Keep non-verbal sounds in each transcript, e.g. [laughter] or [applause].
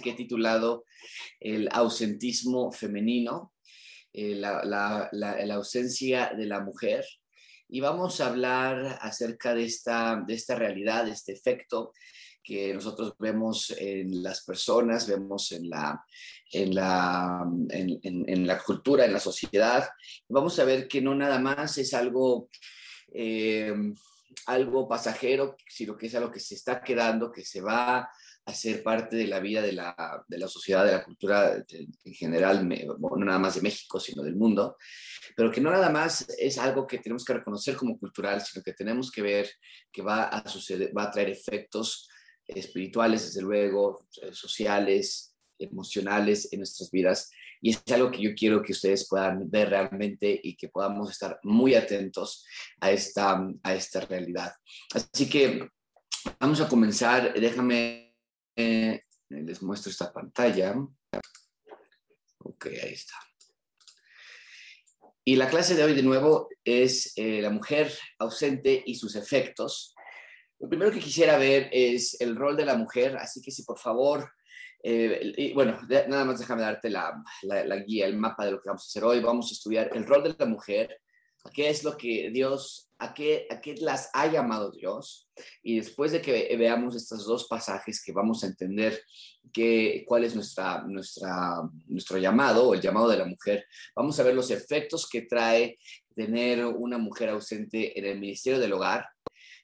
que he titulado El ausentismo femenino, eh, la, ausencia de la mujer. Y vamos a hablar acerca de esta, de esta realidad, de este efecto que nosotros vemos en las personas, vemos en la, en la, en, la cultura, en la sociedad. Vamos a ver que no nada más es algo, eh, algo pasajero, sino que es algo que se está quedando, que se va ser parte de la vida de la, de la sociedad, de la cultura en general, no nada más de México, sino del mundo, pero que no nada más es algo que tenemos que reconocer como cultural, sino que tenemos que ver que va a suceder, va a traer efectos espirituales, desde luego, eh, sociales, emocionales en nuestras vidas. Y es algo que yo quiero que ustedes puedan ver realmente y que podamos estar muy atentos a esta, a esta realidad. Así que vamos a comenzar. Déjame, eh, les muestro esta pantalla. Ok, ahí está. Y la clase de hoy de nuevo es eh, la mujer ausente y sus efectos. Lo primero que quisiera ver es el rol de la mujer, así que si por favor, eh, y bueno, nada más déjame darte la, la, guía, el mapa de lo que vamos a hacer hoy. Vamos a estudiar el rol de la mujer, qué es lo que Dios, a qué, a qué las ha llamado Dios. Y después de que veamos estos dos pasajes que vamos a entender que, cuál es nuestra, nuestra, nuestro llamado el llamado de la mujer, vamos a ver los efectos que trae tener una mujer ausente en el ministerio del hogar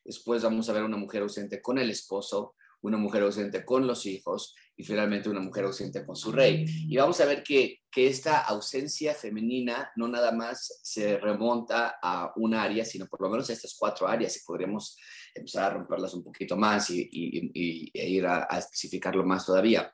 Después vamos a ver una mujer ausente con el esposo, una mujer ausente con los hijos y finalmente una mujer ausente con su rey. Y vamos a ver que, que esta ausencia femenina no nada más se remonta a un área, sino por lo menos a estas cuatro áreas y podremos empezar a romperlas un poquito más y, y, e ir a, a especificarlo más todavía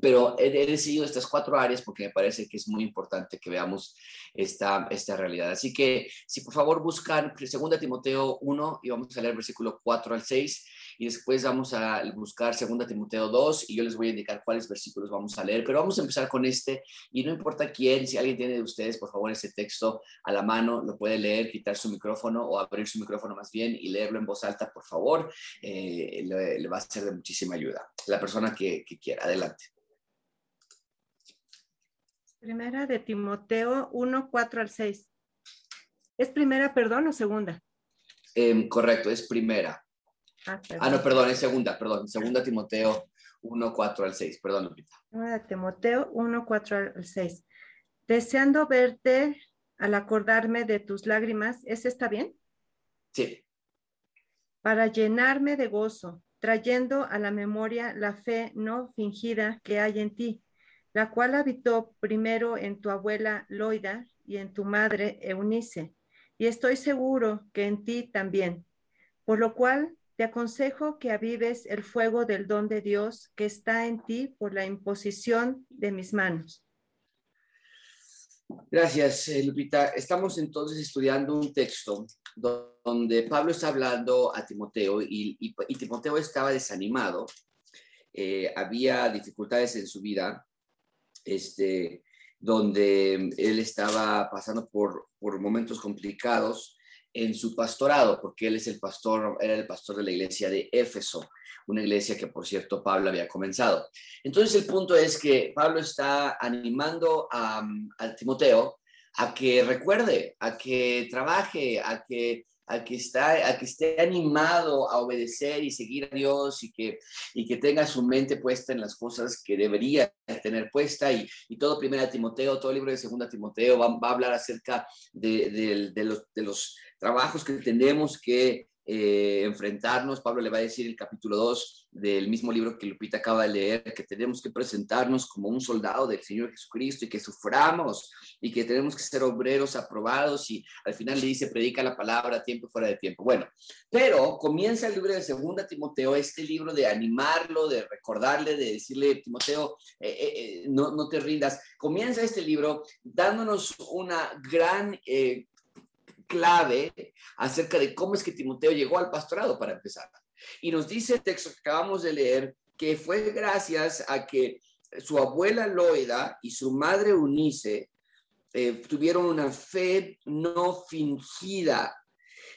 pero he, decidido estas cuatro áreas porque me parece que es muy importante que veamos esta, esta realidad. Así que, si por favor buscan 2 Timoteo 1 y vamos a leer versículo 4 al 6 y después vamos a buscar 2 Timoteo 2 y yo les voy a indicar cuáles versículos vamos a leer, pero vamos a empezar con este y no importa quién, si alguien tiene de ustedes, por favor, ese texto a la mano, lo puede leer, quitar su micrófono o abrir su micrófono más bien y leerlo en voz alta, por favor, eh, le, va a ser de muchísima ayuda. La persona que quiera, adelante. Primera de Timoteo 1, 4 al 6. ¿Es primera, perdón, o segunda? Em, correcto, es primera. Ah, ah, no, perdón, es segunda, perdón. Segunda Timoteo 1, 4 al 6. Perdón, Lupita. Timoteo 1, 4 al 6. Deseando verte al acordarme de tus lágrimas, ¿es está bien? Sí. Para llenarme de gozo, trayendo a la memoria la fe no fingida que hay en ti la cual habitó primero en tu abuela Loida y en tu madre Eunice, y estoy seguro que en ti también, por lo cual te aconsejo que avives el fuego del don de Dios que está en ti por la imposición de mis manos. Gracias, eh, Lupita. Estamos entonces estudiando un texto donde Pablo está hablando a Timoteo y, Timoteo estaba desanimado. Eh, había dificultades en su vida este, donde él estaba pasando por, por momentos complicados en su pastorado, porque él es el pastor, era el pastor de la iglesia de Éfeso, una iglesia que, por cierto, Pablo había comenzado. Entonces, el punto es que Pablo está animando a, a Timoteo a que recuerde, a que trabaje, a que a que, está, a que esté animado a obedecer y seguir a Dios y que, y que tenga su mente puesta en las cosas que debería tener puesta. Y, y todo Primera Timoteo, todo libro de Segunda Timoteo va, va a hablar acerca de, de, los, de los trabajos que tenemos que eh, enfrentarnos. Pablo le va a decir el capítulo 2 del mismo libro que Lupita acaba de leer, que tenemos que presentarnos como un soldado del Señor Jesucristo y que suframos y que tenemos que ser obreros aprobados y al final le dice, predica la palabra tiempo fuera de tiempo. Bueno, pero comienza el libro de Segunda Timoteo, este libro de animarlo, de recordarle, de decirle, Timoteo, eh, eh, no, no, te rindas. Comienza este libro dándonos una gran clave acerca de cómo es que Timoteo llegó al pastorado para empezar. Y nos dice el texto que acabamos de leer que fue gracias a que su abuela Loida y su madre Unice eh, tuvieron una fe no fingida.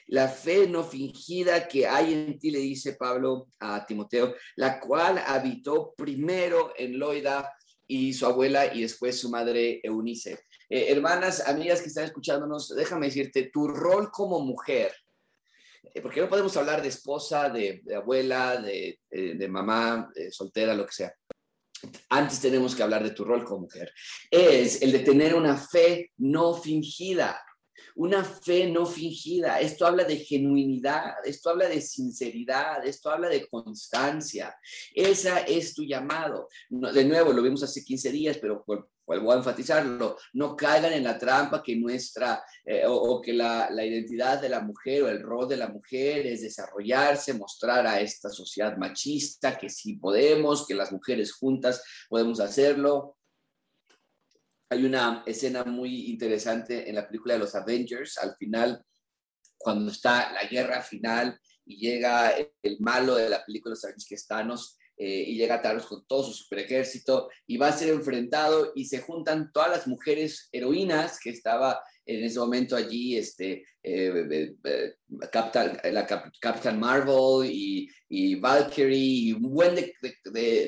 la fe no fingida que hay en ti, le dice Pablo a Timoteo, la cual habitó primero en Loida y su abuela y después su madre Eunice. Eh, hermanas, amigas que están escuchándonos, déjame decirte, tu rol como mujer, eh, porque no podemos hablar de esposa, de, abuela, de, eh, de mamá, soltera, lo que sea. Antes tenemos que hablar de tu rol como mujer. Es el de tener una fe no fingida una fe no fingida. Esto habla de genuinidad, esto habla de sinceridad, esto habla de constancia. Esa es tu llamado. de nuevo, lo vimos hace 15 días, pero vuelvo a enfatizarlo, no caigan en la trampa que nuestra eh, o, que la, la, identidad de la mujer o el rol de la mujer es desarrollarse, mostrar a esta sociedad machista que sí podemos, que las mujeres juntas podemos hacerlo. Hay una escena muy interesante en la película de los Avengers, al final, cuando está la guerra final y llega el malo de la película de los Avengers, que es Thanos, eh, y llega Thanos con todo su super ejército y va a ser enfrentado y se juntan todas las mujeres heroínas que estaba en ese momento allí este, eh, Captain, la Captain Marvel y, y, Valkyrie y un buen de,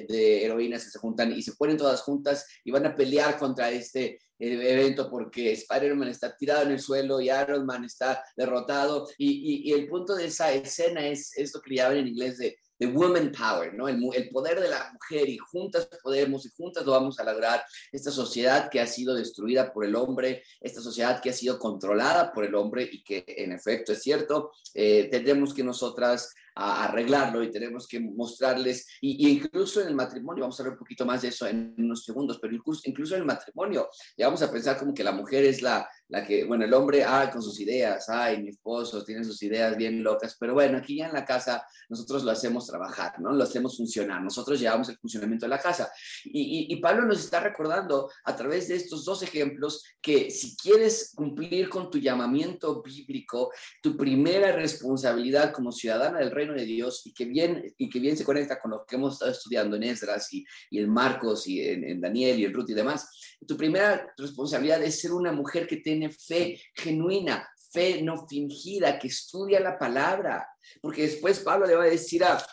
de, heroínas que se juntan y se ponen todas juntas y van a pelear contra este evento porque Spider-Man está tirado en el suelo y Iron Man está derrotado. Y, y, el punto de esa escena es esto que llaman en inglés de de woman power, ¿no? El, el, poder de la mujer y juntas podemos y juntas lo vamos a lograr. Esta sociedad que ha sido destruida por el hombre, esta sociedad que ha sido controlada por el hombre y que en efecto es cierto, eh, tenemos que nosotras a arreglarlo y tenemos que mostrarles, y, incluso en el matrimonio, vamos a ver un poquito más de eso en unos segundos, pero incluso, en el matrimonio, ya vamos a pensar como que la mujer es la, la que, bueno, el hombre, ah, con sus ideas, ay, mi esposo tiene sus ideas bien locas, pero bueno, aquí ya en la casa nosotros lo hacemos trabajar, ¿no? Lo hacemos funcionar, nosotros llevamos el funcionamiento de la casa. Y, y, Pablo nos está recordando a través de estos dos ejemplos que si quieres cumplir con tu llamamiento bíblico, tu primera responsabilidad como ciudadana del reino de Dios y que bien, y que bien se conecta con lo que hemos estado estudiando en Esdras y, y en Marcos y en, Daniel y en Ruth y demás, tu primera responsabilidad es ser una mujer que tiene fe genuina, fe no fingida, que estudia la palabra, porque después Pablo le va a decir a,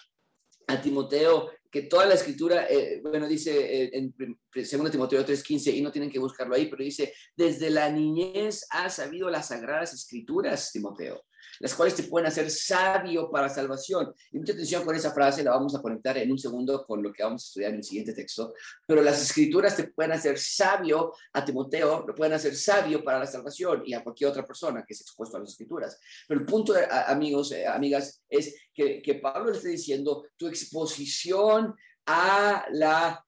a Timoteo que toda la escritura, eh, bueno, dice eh, en 2 Timoteo 3:15, y no tienen que buscarlo ahí, pero dice, desde la niñez has sabido las sagradas escrituras, Timoteo las cuales te pueden hacer sabio para salvación. Y mucha atención con esa frase, la vamos a conectar en un segundo con lo que vamos a estudiar en el siguiente texto. Pero las escrituras te pueden hacer sabio a Timoteo, lo pueden hacer sabio para la salvación y a cualquier otra persona que es expuesto a las escrituras. Pero el punto, amigos, eh, amigas, es que, que Pablo le está diciendo, tu exposición a la,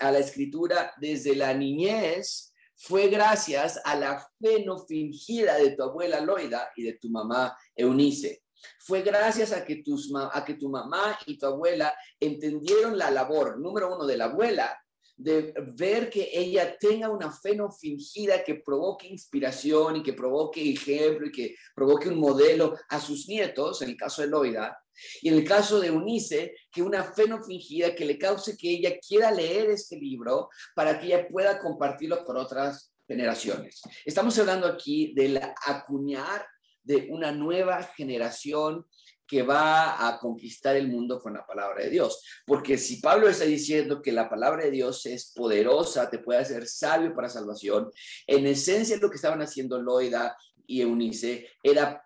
a la escritura desde la niñez fue gracias a la fe no fingida de tu abuela Loida y de tu mamá Eunice. Fue gracias a que, tus, a que tu mamá y tu abuela entendieron la labor, número uno, de la abuela, de ver que ella tenga una fe no fingida que provoque inspiración y que provoque ejemplo y que provoque un modelo a sus nietos, en el caso de Loida, y en el caso de Unice, que una fe no fingida que le cause que ella quiera leer este libro para que ella pueda compartirlo con otras generaciones. Estamos hablando aquí del acuñar de una nueva generación que va a conquistar el mundo con la palabra de Dios. Porque si Pablo está diciendo que la palabra de Dios es poderosa, te puede hacer sabio para salvación, en esencia lo que estaban haciendo Loida y Eunice era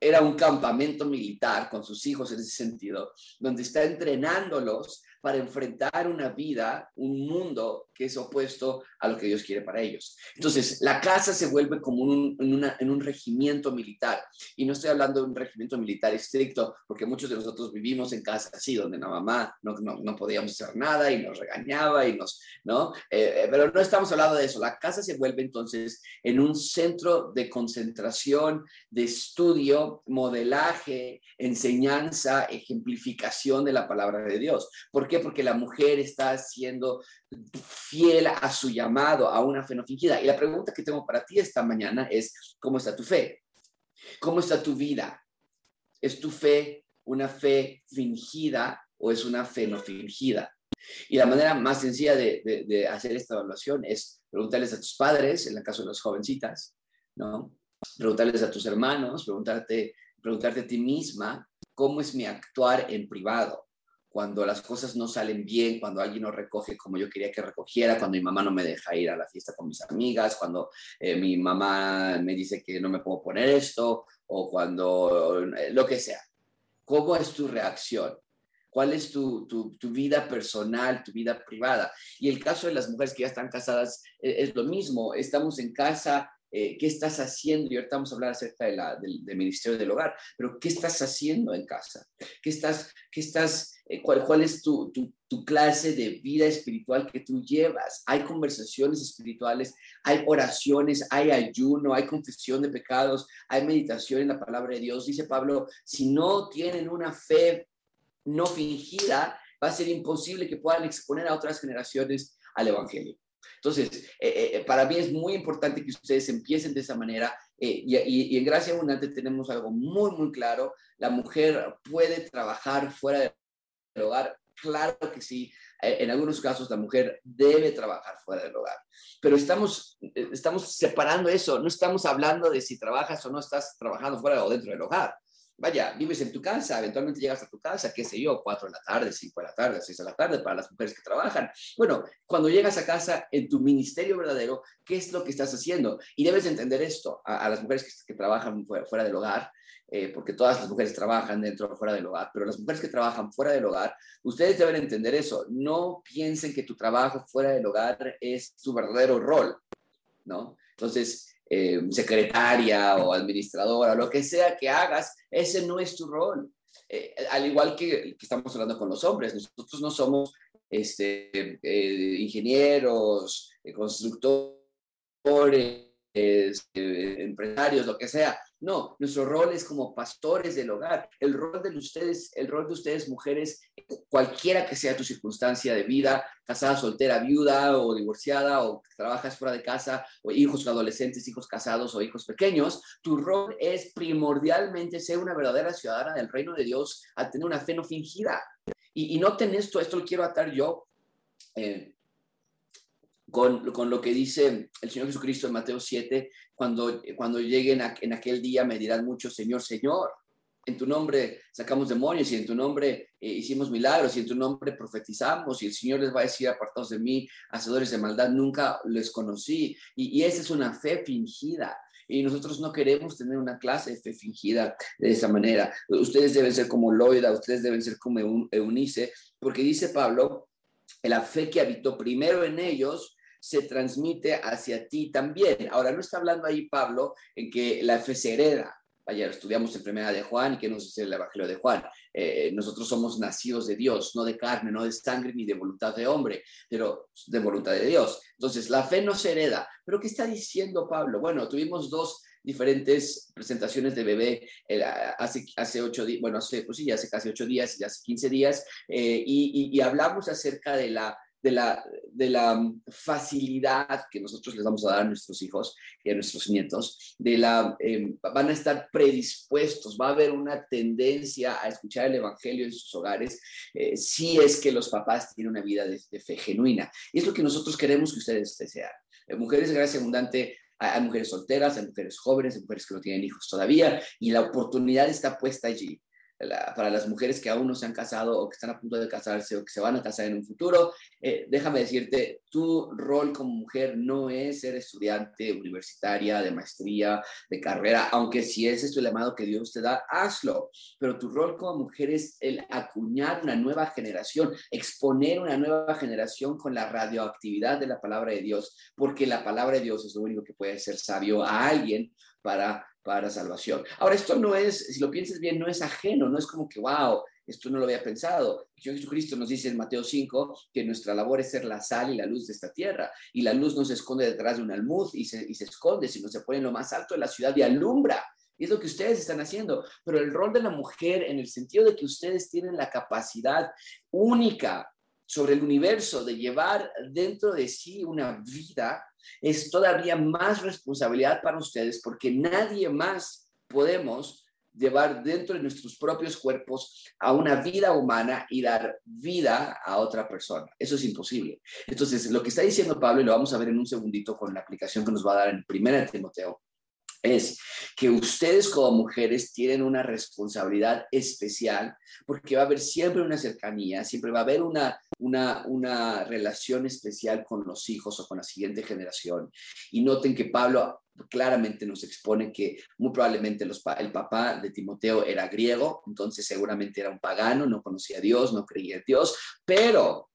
era un campamento militar con sus hijos en ese sentido, donde está entrenándolos para enfrentar una vida, un mundo que es opuesto a lo que Dios quiere para ellos. Entonces, la casa se vuelve como un, en, un regimiento militar. Y no estoy hablando de un regimiento militar estricto, porque muchos de nosotros vivimos en casa así, donde la mamá no, no, podíamos hacer nada y nos regañaba y nos, ¿no? Eh, eh, pero no estamos hablando de eso. La casa se vuelve entonces en un centro de concentración, de estudio, modelaje, enseñanza, ejemplificación de la palabra de Dios. ¿Por qué? Porque la mujer está siendo fiel a su llamado, a una fe fingida. Y la pregunta que tengo para ti esta mañana es, ¿cómo está tu fe? ¿Cómo está tu vida? ¿Es tu fe una fe fingida o es una fe fingida? Y la manera más sencilla de, hacer esta evaluación es preguntarles a tus padres, en el caso de las jovencitas, ¿no? Preguntarles a tus hermanos, preguntarte preguntarte a ti misma, ¿cómo es mi actuar en privado? Cuando las cosas no salen bien, cuando alguien no recoge como yo quería que recogiera, cuando mi mamá no me deja ir a la fiesta con mis amigas, cuando eh, mi mamá me dice que no me puedo poner esto, o cuando eh, lo que sea. ¿Cómo es tu reacción? ¿Cuál es tu, tu, tu, vida personal, tu vida privada? Y el caso de las mujeres que ya están casadas es, es lo mismo. Estamos en casa eh, qué estás haciendo, y ahorita vamos a hablar acerca de la, del, Ministerio del Hogar, pero qué estás haciendo en casa, qué estás, qué estás eh, cuál, cuál es tu, tu, tu, clase de vida espiritual que tú llevas. Hay conversaciones espirituales, hay oraciones, hay ayuno, hay confesión de pecados, hay meditación en la palabra de Dios. Dice Pablo, si no tienen una fe no fingida, va a ser imposible que puedan exponer a otras generaciones al Evangelio. Entonces, eh, eh, eh, para mí es muy importante que ustedes empiecen de esa manera y, y, en Gracia Abundante tenemos algo muy, muy claro. La mujer puede trabajar fuera del hogar. Claro que sí. En algunos casos la mujer debe trabajar fuera del hogar. Pero estamos, estamos separando eso. No estamos hablando de si trabajas o no estás trabajando fuera o dentro del hogar vaya, vives en tu casa, eventualmente llegas a tu casa, qué sé yo, cuatro de la tarde, cinco de la tarde, seis de la tarde para las mujeres que trabajan. Bueno, cuando llegas a casa en tu ministerio verdadero, ¿qué es lo que estás haciendo? Y debes entender esto a, las mujeres que, trabajan fuera, del hogar, eh, porque todas las mujeres trabajan dentro o fuera del hogar, pero las mujeres que trabajan fuera del hogar, ustedes deben entender eso. No piensen que tu trabajo fuera del hogar es tu verdadero rol, ¿no? Entonces, eh, secretaria o administradora, lo que sea que hagas, ese no es tu rol. Eh, al igual que, estamos hablando con los hombres, nosotros no somos este, eh, ingenieros, constructores, empresarios, lo que sea. No, nuestro rol es como pastores del hogar. El rol de ustedes, el rol de ustedes mujeres, cualquiera que sea tu circunstancia de vida, casada, soltera, viuda o divorciada o trabajas fuera de casa o hijos adolescentes, hijos casados o hijos pequeños, tu rol es primordialmente ser una verdadera ciudadana del reino de Dios, a tener una fe no fingida. Y, y noten esto, esto lo quiero atar yo. Eh, con, con, lo que dice el Señor Jesucristo en Mateo 7, cuando, cuando lleguen en aquel día me dirán mucho, Señor, Señor, en tu nombre sacamos demonios y en tu nombre eh, hicimos milagros y en tu nombre profetizamos y el Señor les va a decir, apartados de mí, hacedores de maldad, nunca les conocí. Y, y esa es una fe fingida. Y nosotros no queremos tener una clase de fe fingida de esa manera. Ustedes deben ser como Loida, ustedes deben ser como Eunice, porque dice Pablo, la fe que habitó primero en ellos se transmite hacia ti también. Ahora, no está hablando ahí Pablo en que la fe se hereda. Vaya, estudiamos en primera de Juan y que nos dice el Evangelio de Juan. Eh, nosotros somos nacidos de Dios, no de carne, no de sangre ni de voluntad de hombre, pero de voluntad de Dios. Entonces, la fe no se hereda. ¿Pero qué está diciendo Pablo? Bueno, tuvimos dos diferentes presentaciones de bebé eh, hace, ocho días, bueno, hace, pues sí, hace casi ocho días, hace quince días, eh, y hablamos acerca de la de la, de la facilidad que nosotros les vamos a dar a nuestros hijos y a nuestros nietos, de la, em, van a estar predispuestos, va a haber una tendencia a escuchar el Evangelio en sus hogares, eh, si es que los papás tienen una vida de, fe genuina. Y es lo que nosotros queremos que ustedes sean. Eh, mujeres de Gracia Abundante hay mujeres solteras, hay mujeres jóvenes, hay mujeres que no tienen hijos todavía, y la oportunidad está puesta allí para las mujeres que aún no se han casado o que están a punto de casarse o que se van a casar en un futuro, eh, déjame decirte, tu rol como mujer no es ser estudiante universitaria, de maestría, de carrera, aunque si ese es tu llamado que Dios te da, hazlo. Pero tu rol como mujer es el acuñar una nueva generación, exponer una nueva generación con la radioactividad de la palabra de Dios, porque la palabra de Dios es lo único que puede ser sabio a alguien para para salvación. Ahora, esto no es, si lo piensas bien, no es ajeno, no es como que, wow, esto no lo había pensado. Jesucristo nos dice en Mateo 5 que nuestra labor es ser la sal y la luz de esta tierra. Y la luz no se esconde detrás de un almud y se, y se esconde, sino se pone en lo más alto de la ciudad y alumbra. Y es lo que ustedes están haciendo. Pero el rol de la mujer, en el sentido de que ustedes tienen la capacidad única sobre el universo de llevar dentro de sí una vida es todavía más responsabilidad para ustedes porque nadie más podemos llevar dentro de nuestros propios cuerpos a una vida humana y dar vida a otra persona. Eso es imposible. Entonces, lo que está diciendo Pablo, y lo vamos a ver en un segundito con la aplicación que nos va a dar en primera Timoteo, es que ustedes como mujeres tienen una responsabilidad especial porque va a haber siempre una cercanía, siempre va a haber una, una, una relación especial con los hijos o con la siguiente generación. Y noten que Pablo claramente nos expone que muy probablemente el papá de Timoteo era griego, entonces seguramente era un pagano, no conocía a Dios, no creía en Dios, pero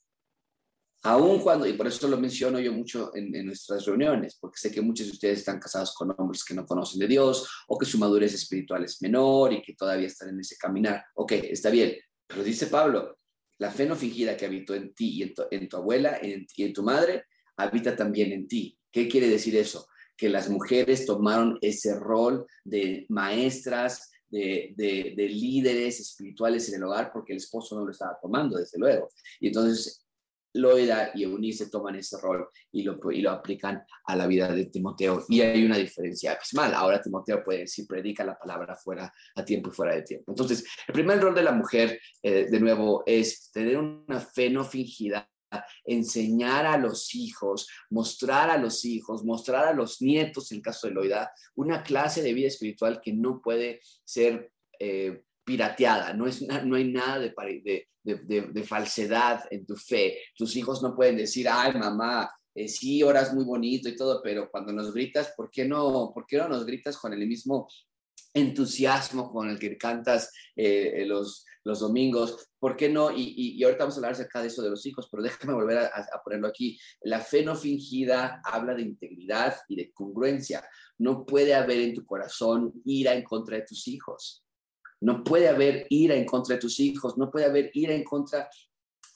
Aún cuando, y por eso lo menciono yo mucho en, nuestras reuniones, porque sé que muchos de ustedes están casados con hombres que no conocen de Dios o que su madurez espiritual es menor y que todavía están en ese caminar. Ok, está bien, pero dice Pablo, la fe no fingida que habitó en ti y en tu, abuela y en tu madre, habita también en ti. ¿Qué quiere decir eso? Que las mujeres tomaron ese rol de maestras, de, de, líderes espirituales en el hogar porque el esposo no lo estaba tomando, desde luego. Y entonces Loida y Eunice toman ese rol y lo, y lo aplican a la vida de Timoteo. Y hay una diferencia abismal. Ahora Timoteo puede decir, predica la palabra fuera a tiempo y fuera de tiempo. Entonces, el primer rol de la mujer, eh, de nuevo, es tener una fe no fingida enseñar a los hijos, mostrar a los hijos, mostrar a los nietos, en el caso de Loida, una clase de vida espiritual que no puede ser eh, pirateada, no, es, no hay nada de, de, falsedad en tu fe. Tus hijos no pueden decir, ay mamá, eh, sí, oras muy bonito y todo, pero cuando nos gritas, ¿por qué no, por qué no nos gritas con el mismo entusiasmo con el que cantas eh, los, los domingos, ¿por qué no? Y, y, ahorita vamos a hablar acerca de eso de los hijos, pero déjame volver a, ponerlo aquí. La fe no fingida habla de integridad y de congruencia. No puede haber en tu corazón ira en contra de tus hijos. No puede haber ira en contra de tus hijos, no puede haber ira en contra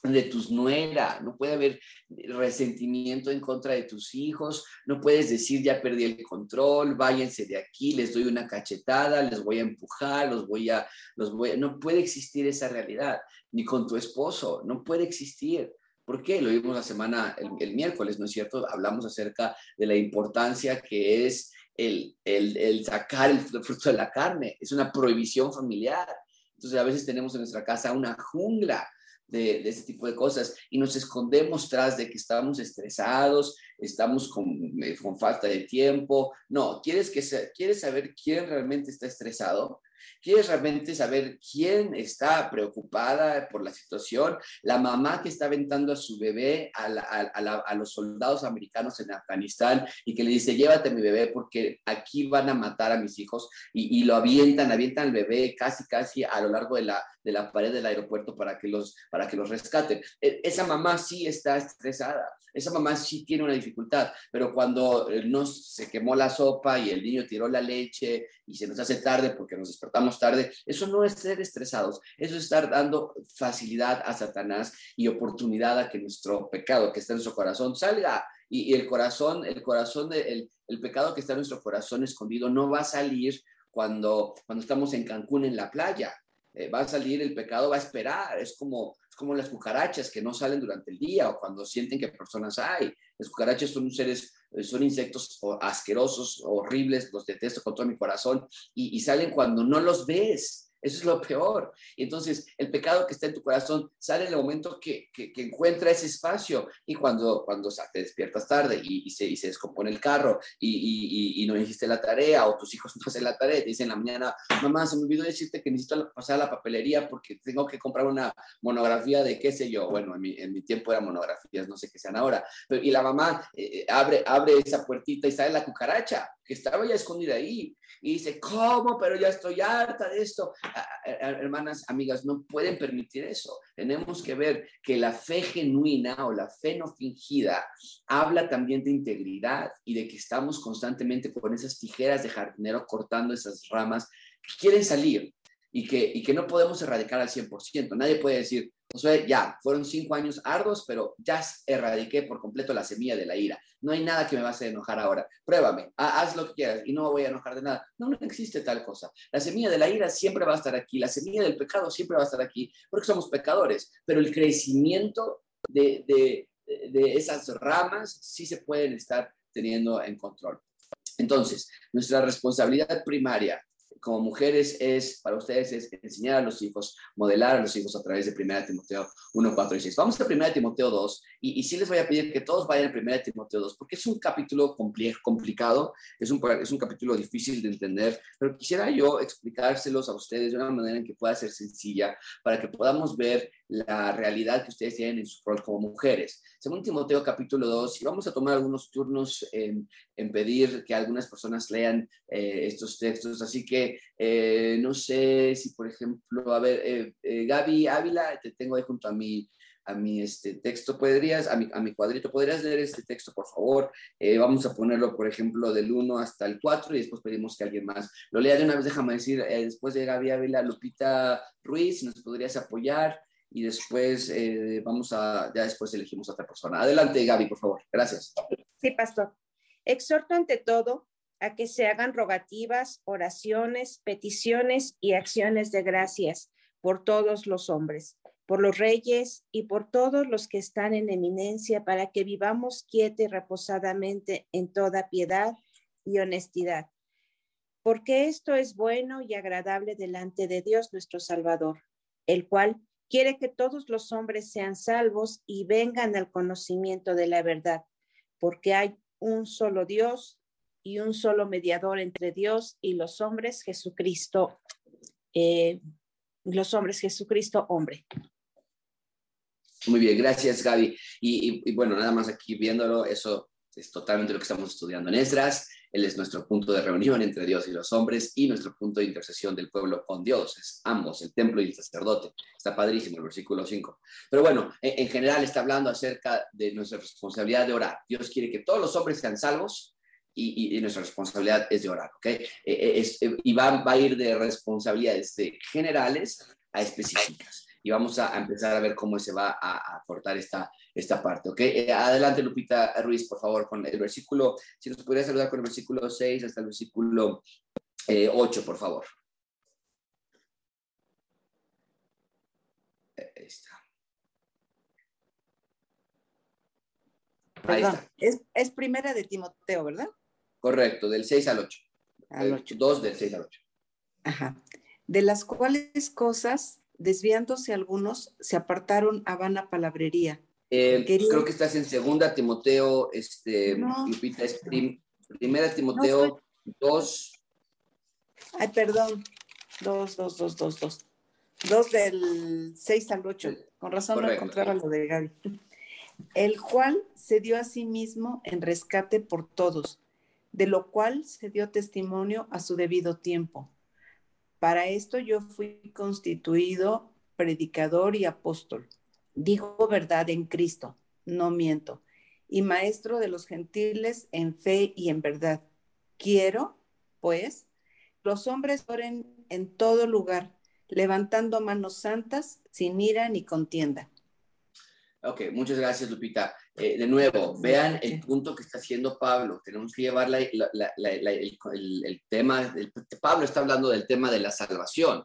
de tus nuera, no puede haber resentimiento en contra de tus hijos, no puedes decir ya perdí el control, váyanse de aquí, les doy una cachetada, les voy a empujar, los voy a, los voy no puede existir esa realidad, ni con tu esposo, no puede existir. ¿Por qué? Lo vimos la semana, el miércoles, ¿no es cierto? Hablamos acerca de la importancia que es el, el, sacar el fruto de la carne, es una prohibición familiar. Entonces a veces tenemos en nuestra casa una jungla de, de ese tipo de cosas y nos escondemos tras de que estamos estresados, estamos con, eh, con falta de tiempo. No, ¿quieres, que ¿quieres saber quién realmente está estresado? ¿Quieres realmente saber quién está preocupada por la situación? La mamá que está aventando a su bebé a, los soldados americanos en Afganistán y que le dice, llévate a mi bebé porque aquí van a matar a mis hijos y, lo avientan, avientan al bebé casi, casi a lo largo de la, de la pared del aeropuerto para que los, para que los rescaten. E, esa mamá sí está estresada, esa mamá sí tiene una dificultad, pero cuando eh, no se quemó la sopa y el niño tiró la leche y se nos hace tarde porque nos despertamos tarde, eso no es ser estresados, eso es estar dando facilidad a Satanás y oportunidad a que nuestro pecado que está en nuestro corazón salga. Y, el corazón, el corazón, de, el, pecado que está en nuestro corazón escondido no va a salir cuando, cuando estamos en Cancún en la playa. Eh, va a salir el pecado, va a esperar. Es como, es como las cucarachas que no salen durante el día o cuando sienten que personas hay. Las cucarachas son seres eh, son insectos asquerosos, horribles, los detesto con todo mi corazón y, y salen cuando no los ves. Eso es lo peor. Y entonces el pecado que está en tu corazón sale en el momento que, que, encuentra ese espacio y cuando, cuando te despiertas tarde y, se, descompone el carro y, no hiciste la tarea o tus hijos [laughs] no hacen la tarea, te dicen en la mañana, mamá, se me olvidó decirte que necesito pasar a la papelería porque tengo que comprar una monografía de qué sé yo. Bueno, en mi, tiempo eran monografías, no sé qué sean ahora. Y la mamá eh, eh, abre, abre esa puertita y sale la cucaracha que estaba ya escondida ahí y dice, ¿cómo? Pero ya estoy harta de esto. Hermanas, amigas, no pueden permitir eso. Tenemos que ver que la fe genuina o la fe no fingida habla también de integridad y de que estamos constantemente con esas tijeras de jardinero cortando esas ramas que quieren salir y que, y que no podemos erradicar al 100%. Nadie puede decir, sea, ya, fueron cinco años ardos, pero ya erradiqué por completo la semilla de la ira. No hay nada que me va a hacer enojar ahora. Pruébame, haz lo que quieras y no me voy a enojar de nada. No, no existe tal cosa. La semilla de la ira siempre va a estar aquí. La semilla del pecado siempre va a estar aquí porque somos pecadores. Pero el crecimiento de, de, de esas ramas sí se pueden estar teniendo en control. Entonces, nuestra responsabilidad primaria como mujeres es, para ustedes, es enseñar a los hijos, modelar a los hijos a través de 1 Timoteo 1, 4 y 6. Vamos a 1 Timoteo 2 y, y sí les voy a pedir que todos vayan a 1 Timoteo 2 porque es un capítulo complicado, es un, es un capítulo difícil de entender, pero quisiera yo explicárselos a ustedes de una manera en que pueda ser sencilla para que podamos ver la realidad que ustedes tienen en su rol como mujeres. Según Timoteo capítulo 2, y vamos a tomar algunos turnos en, pedir que algunas personas lean eh, estos textos, así que eh, no sé si, por ejemplo, a ver, eh, Gaby Ávila, te tengo ahí junto a mí a mi este texto, podrías, a mi, a mi cuadrito, podrías leer este texto, por favor. vamos a ponerlo, por ejemplo, del 1 hasta el 4 y después pedimos que alguien más lo lea de una vez. Déjame decir, después de Gaby Ávila, Lupita Ruiz, nos podrías apoyar y después eh, vamos a, ya después elegimos a otra persona. Adelante, Gaby, por favor. Gracias. Sí, pastor. Exhorto ante todo a que se hagan rogativas, oraciones, peticiones y acciones de gracias por todos los hombres, por los reyes y por todos los que están en eminencia, para que vivamos quieta y reposadamente en toda piedad y honestidad. Porque esto es bueno y agradable delante de Dios nuestro Salvador, el cual quiere que todos los hombres sean salvos y vengan al conocimiento de la verdad, porque hay un solo Dios y un solo mediador entre Dios y los hombres, Jesucristo, eh, los hombres, Jesucristo, hombre. Muy bien, gracias Gaby. Y, y, bueno, nada más aquí viéndolo, eso es totalmente lo que estamos estudiando en Esdras. Él es nuestro punto de reunión entre Dios y los hombres y nuestro punto de intercesión del pueblo con Dios. Es ambos, el templo y el sacerdote. Está padrísimo el versículo 5. Pero bueno, en, general está hablando acerca de nuestra responsabilidad de orar. Dios quiere que todos los hombres sean salvos y, nuestra responsabilidad es de orar, ¿ok? Eh, eh, eh, y va, va, a ir de responsabilidades de generales a específicas. Y vamos a, empezar a ver cómo se va a, a cortar esta, esta parte, ¿ok? Eh, adelante, Lupita Ruiz, por favor, con el versículo, si nos podría saludar con el versículo 6 hasta el versículo 8, eh, por favor. Eh, ahí está. Ahí está. Es, primera de Timoteo, ¿verdad? Correcto, del 6 al 8. Al 8. 2 del 6 al 8. Ajá. De las cuales cosas, desviándose algunos, se apartaron a vana palabrería eh, creo que estás en segunda Timoteo, este, Lupita, es primera Timoteo 2. Ay, perdón. 2, 2, 2, 2, 2. 2 del 6 al 8. Con razón no encontraba lo de Gaby. El cual se dio a sí mismo en rescate por todos, de lo cual se dio testimonio a su debido tiempo. Para esto yo fui constituido predicador y apóstol Digo verdad en Cristo, no miento, y maestro de los gentiles en fe y en verdad. Quiero, pues, los hombres oren en todo lugar, levantando manos santas, sin ira ni contienda. Ok, muchas gracias, Lupita. Eh, de nuevo, vean el punto que está haciendo Pablo. Tenemos que llevar el, el, tema. Pablo está hablando del tema de la salvación.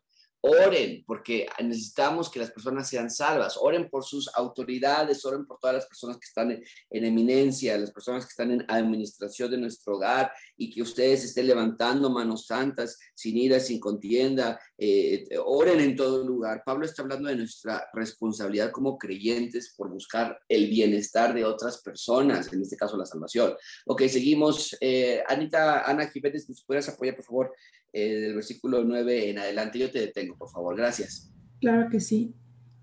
Oren, porque necesitamos que las personas sean salvas. Oren por sus autoridades, oren por todas las personas que están en, eminencia, las personas que están en administración de nuestro hogar y que ustedes estén levantando manos santas, sin ira, sin contienda. Eh, oren en todo lugar. Pablo está hablando de nuestra responsabilidad como creyentes por buscar el bienestar de otras personas, en este caso la salvación. Ok, seguimos. Eh, Anita, Ana Jiménez, ¿nos puedes apoyar, por favor? Eh, del versículo 9 en adelante. Yo te detengo, por favor. Gracias. Claro que sí.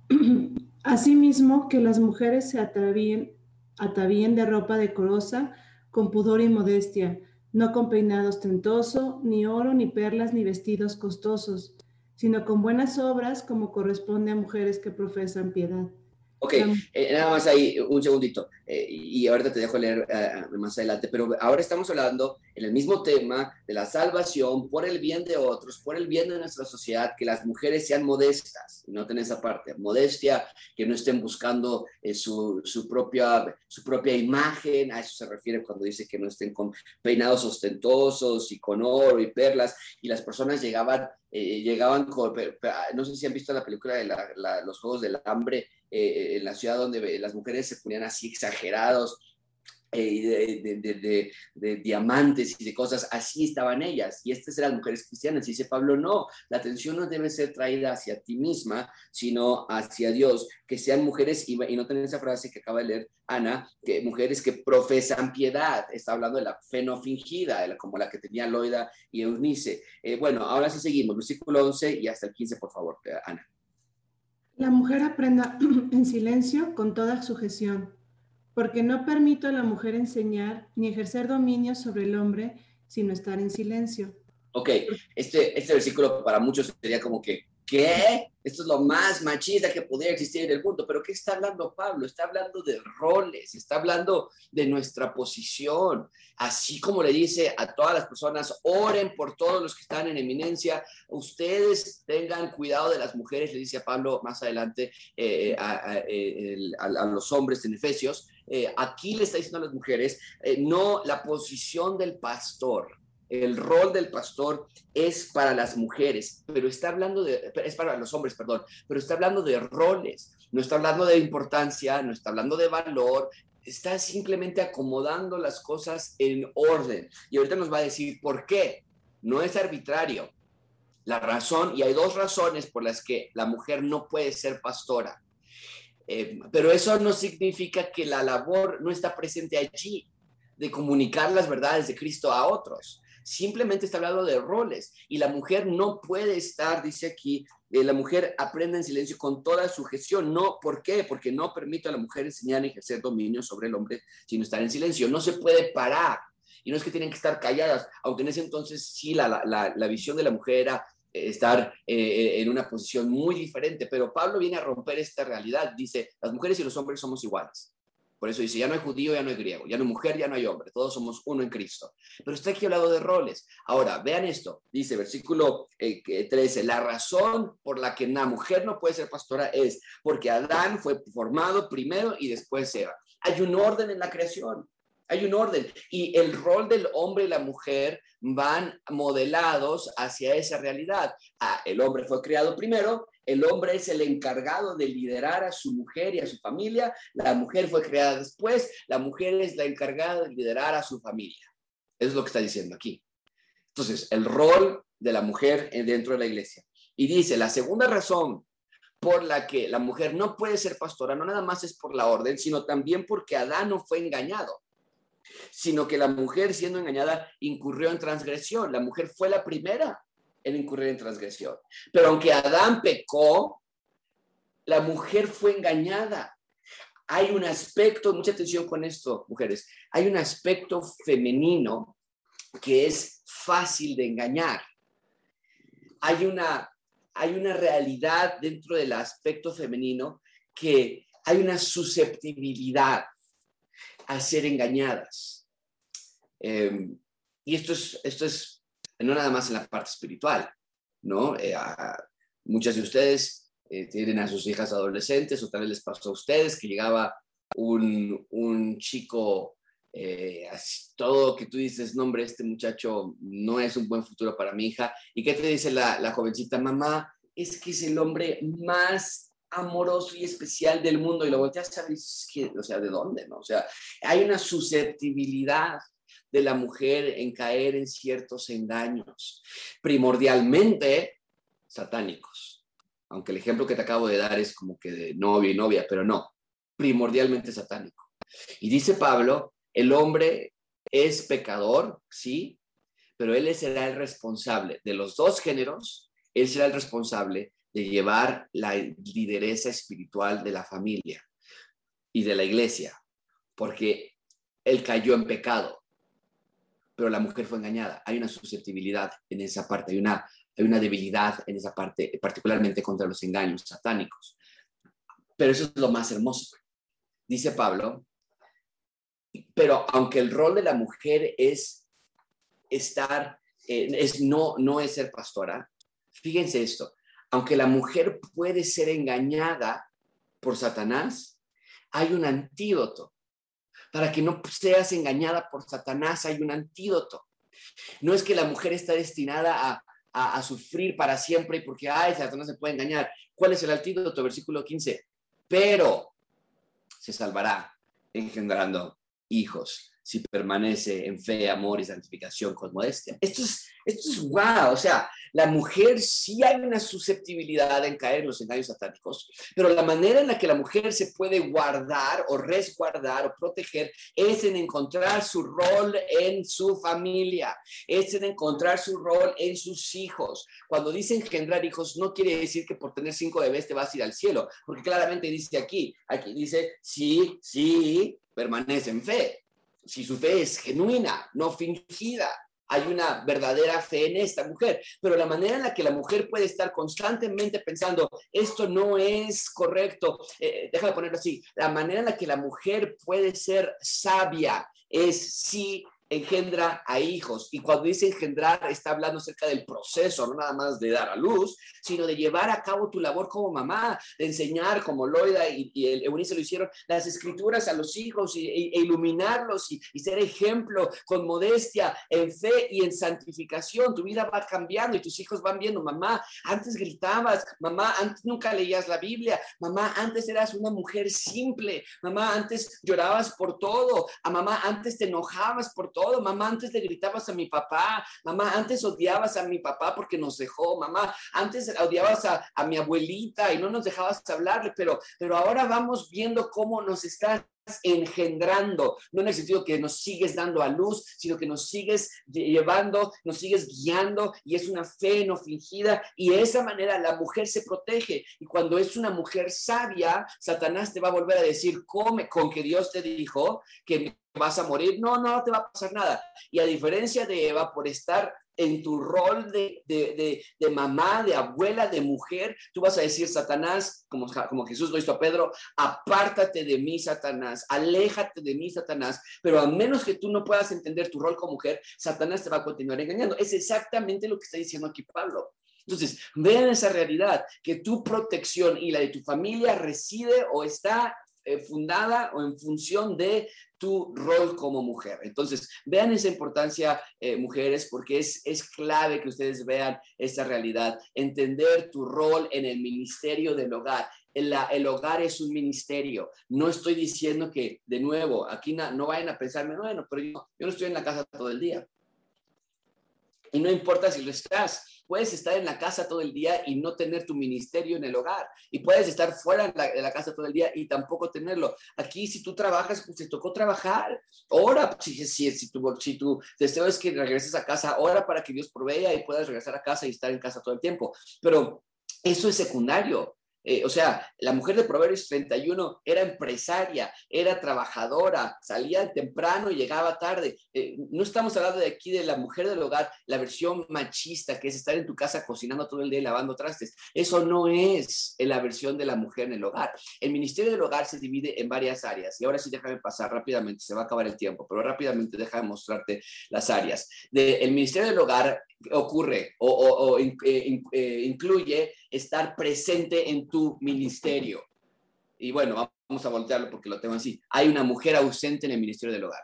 [clears throat] Asimismo, que las mujeres se atavíen, atavíen de ropa decorosa, con pudor y modestia, no con peinado ostentoso, ni oro, ni perlas, ni vestidos costosos, sino con buenas obras como corresponde a mujeres que profesan piedad Ok, eh, nada más ahí, un segundito, eh, y ahorita te dejo leer eh, más adelante, pero ahora estamos hablando en el mismo tema de la salvación por el bien de otros, por el bien de nuestra sociedad, que las mujeres sean modestas, noten esa parte, modestia, que no estén buscando su, su, propia, su propia imagen, a eso se refiere cuando dice que no estén con peinados ostentosos y con oro y perlas, y las personas llegaban, llegaban con, no sé si han visto la película de los Juegos del Hambre, eh, en la ciudad donde las mujeres se ponían así exagerados, eh, de, diamantes y de cosas, así estaban ellas. Y estas eran mujeres cristianas. Y dice Pablo, no, la atención no debe ser traída hacia ti misma, sino hacia Dios. Que sean mujeres, y, no tener esa frase que acaba de leer Ana, que mujeres que profesan piedad. Está hablando de la fe no fingida, como la que tenía Loida y Eunice. Eh, bueno, ahora sí seguimos, versículo 11 y hasta el 15, por favor, eh, Ana. La mujer aprenda [clears throat] en silencio con toda sujeción porque no permito a la mujer enseñar ni ejercer dominio sobre el hombre, sino estar en silencio. Ok, este, este versículo para muchos sería como que, ¿qué? Esto es lo más machista que podría existir en el mundo, pero ¿qué está hablando Pablo? Está hablando de roles, está hablando de nuestra posición, así como le dice a todas las personas, oren por todos los que están en eminencia, ustedes tengan cuidado de las mujeres, le dice a Pablo más adelante eh, a, a, los hombres en Efesios, eh, aquí le está diciendo a las mujeres, eh, no la posición del pastor, el rol del pastor es para las mujeres, pero está hablando de, es para los hombres, perdón, pero está hablando de roles, no está hablando de importancia, no está hablando de valor, está simplemente acomodando las cosas en orden. Y ahorita nos va a decir por qué. No es arbitrario. La razón, y hay dos razones por las que la mujer no puede ser pastora. Eh, pero eso no significa que la labor no está presente allí, de comunicar las verdades de Cristo a otros. Simplemente está hablando de roles y la mujer no puede estar, dice aquí, eh, la mujer aprende en silencio con toda sujeción. No, ¿por qué? Porque no permite a la mujer enseñar y ejercer dominio sobre el hombre, sino estar en silencio. No se puede parar. Y no es que tienen que estar calladas, aunque en ese entonces sí la, la, la visión de la mujer era estar eh, en una posición muy diferente, pero Pablo viene a romper esta realidad. Dice, las mujeres y los hombres somos iguales. Por eso dice, ya no hay judío, ya no hay griego, ya no hay mujer, ya no hay hombre, todos somos uno en Cristo. Pero está aquí hablado de roles. Ahora, vean esto, dice versículo 13, eh, la razón por la que una mujer no puede ser pastora es porque Adán fue formado primero y después Eva. Hay un orden en la creación. Hay un orden y el rol del hombre y la mujer van modelados hacia esa realidad. Ah, el hombre fue creado primero, el hombre es el encargado de liderar a su mujer y a su familia, la mujer fue creada después, la mujer es la encargada de liderar a su familia. Eso es lo que está diciendo aquí. Entonces, el rol de la mujer dentro de la iglesia. Y dice, la segunda razón por la que la mujer no puede ser pastora, no nada más es por la orden, sino también porque Adán no fue engañado sino que la mujer siendo engañada incurrió en transgresión. La mujer fue la primera en incurrir en transgresión. Pero aunque Adán pecó, la mujer fue engañada. Hay un aspecto, mucha atención con esto, mujeres, hay un aspecto femenino que es fácil de engañar. Hay una, hay una realidad dentro del aspecto femenino que hay una susceptibilidad a ser engañadas. Em, y esto es, esto es no nada más en la parte espiritual, ¿no? Eh, muchas de ustedes eh, tienen a sus hijas adolescentes o tal vez les pasó a ustedes que llegaba un, un chico eh, todo que tú dices, nombre, este muchacho no es un buen futuro para mi hija. ¿Y qué te dice la, la jovencita mamá? Es que es el hombre más amoroso y especial del mundo y lo volteas a saber, o sea, ¿de dónde? No? O sea, hay una susceptibilidad de la mujer en caer en ciertos engaños, primordialmente satánicos. Aunque el ejemplo que te acabo de dar es como que de novia y novia, pero no, primordialmente satánico. Y dice Pablo, el hombre es pecador, sí, pero él será el responsable de los dos géneros, él será el responsable de llevar la lideresa espiritual de la familia y de la iglesia, porque él cayó en pecado, pero la mujer fue engañada. Hay una susceptibilidad en esa parte, hay una, hay una debilidad en esa parte, particularmente contra los engaños satánicos. Pero eso es lo más hermoso. Dice Pablo, pero aunque el rol de la mujer es estar, eh, es no, no es ser pastora, fíjense esto, aunque la mujer puede ser engañada por Satanás, hay un antídoto. Para que no seas engañada por Satanás, hay un antídoto. No es que la mujer está destinada a, sufrir para siempre y porque, ay, Satanás se puede engañar. ¿Cuál es el antídoto? Versículo 15. Pero se salvará engendrando hijos si permanece en fe, amor y santificación con modestia. Esto es, esto es wow, o sea, la mujer sí hay una susceptibilidad en caer en los engaños satánicos, pero la manera en la que la mujer se puede guardar o resguardar o proteger es en encontrar su rol en su familia, es en encontrar su rol en sus hijos. Cuando dice engendrar hijos, no quiere decir que por tener cinco bebés te vas a ir al cielo, porque claramente dice aquí, aquí dice, sí, sí, permanece en fe si su fe es genuina, no fingida, hay una verdadera fe en esta mujer, pero la manera en la que la mujer puede estar constantemente pensando, esto no es correcto, eh, déjame ponerlo así, la manera en la que la mujer puede ser sabia es si engendra a hijos. Y cuando dice engendrar, está hablando acerca del proceso, no nada más de dar a luz, sino de llevar a cabo tu labor como mamá, de enseñar como Loida y, el Eunice lo hicieron, las escrituras a los hijos y, e, iluminarlos y, y, ser ejemplo con modestia, en fe y en santificación. Tu vida va cambiando y tus hijos van viendo, mamá, antes gritabas, mamá, antes nunca leías la Biblia, mamá, antes eras una mujer simple, mamá, antes llorabas por todo, a mamá, antes te enojabas por todo Mamá, antes le gritabas a mi papá. Mamá, antes odiabas a mi papá porque nos dejó. Mamá, antes odiabas a, a mi abuelita y no nos dejabas hablarle, pero, pero ahora vamos viendo cómo nos está engendrando, no en el sentido que nos sigues dando a luz, sino que nos sigues llevando, nos sigues guiando y es una fe no fingida y de esa manera la mujer se protege. Y cuando es una mujer sabia, Satanás te va a volver a decir, come con que Dios te dijo que vas a morir, no, no te va a pasar nada. Y a diferencia de Eva, por estar en tu rol de, de, de, mamá, de abuela, de mujer, tú vas a decir, Satanás, como, como Jesús lo hizo a Pedro, apártate de mí, Satanás, aléjate de mí, Satanás, pero a menos que tú no puedas entender tu rol como mujer, Satanás te va a continuar engañando. Es exactamente lo que está diciendo aquí Pablo. Entonces, vean esa realidad, que tu protección y la de tu familia reside o está eh, fundada o en función de tu rol como mujer. Entonces, vean esa importancia, eh, mujeres, porque es, es clave que ustedes vean esta realidad, entender tu rol en el ministerio del hogar. El, el, hogar es un ministerio. No estoy diciendo que, de nuevo, aquí no, vayan a pensarme, bueno, pero yo, yo no estoy en la casa todo el día. Y no importa si lo estás, Puedes estar en la casa todo el día y no tener tu ministerio en el hogar. Y puedes estar fuera de la, casa todo el día y tampoco tenerlo. Aquí, si tú trabajas, pues te tocó trabajar. Ora, si, si, si, tu, si tu deseo es que regreses a casa, ora para que Dios provea y puedas regresar a casa y estar en casa todo el tiempo. Pero eso es secundario. Eh, o sea, la mujer de Proverbios 31 era empresaria, era trabajadora, salía temprano y llegaba tarde. Eh, no estamos hablando de aquí de la mujer del hogar, la versión machista, que es estar en tu casa cocinando todo el día y lavando trastes. Eso no es la versión de la mujer en el hogar. El ministerio del hogar se divide en varias áreas. Y ahora sí, déjame pasar rápidamente, se va a acabar el tiempo, pero rápidamente déjame mostrarte las áreas. el ministerio del hogar ocurre o, eh, eh, incluye estar presente en tu ministerio. Y bueno, vamos a voltearlo porque lo tengo así. Hay una mujer ausente en el ministerio del hogar.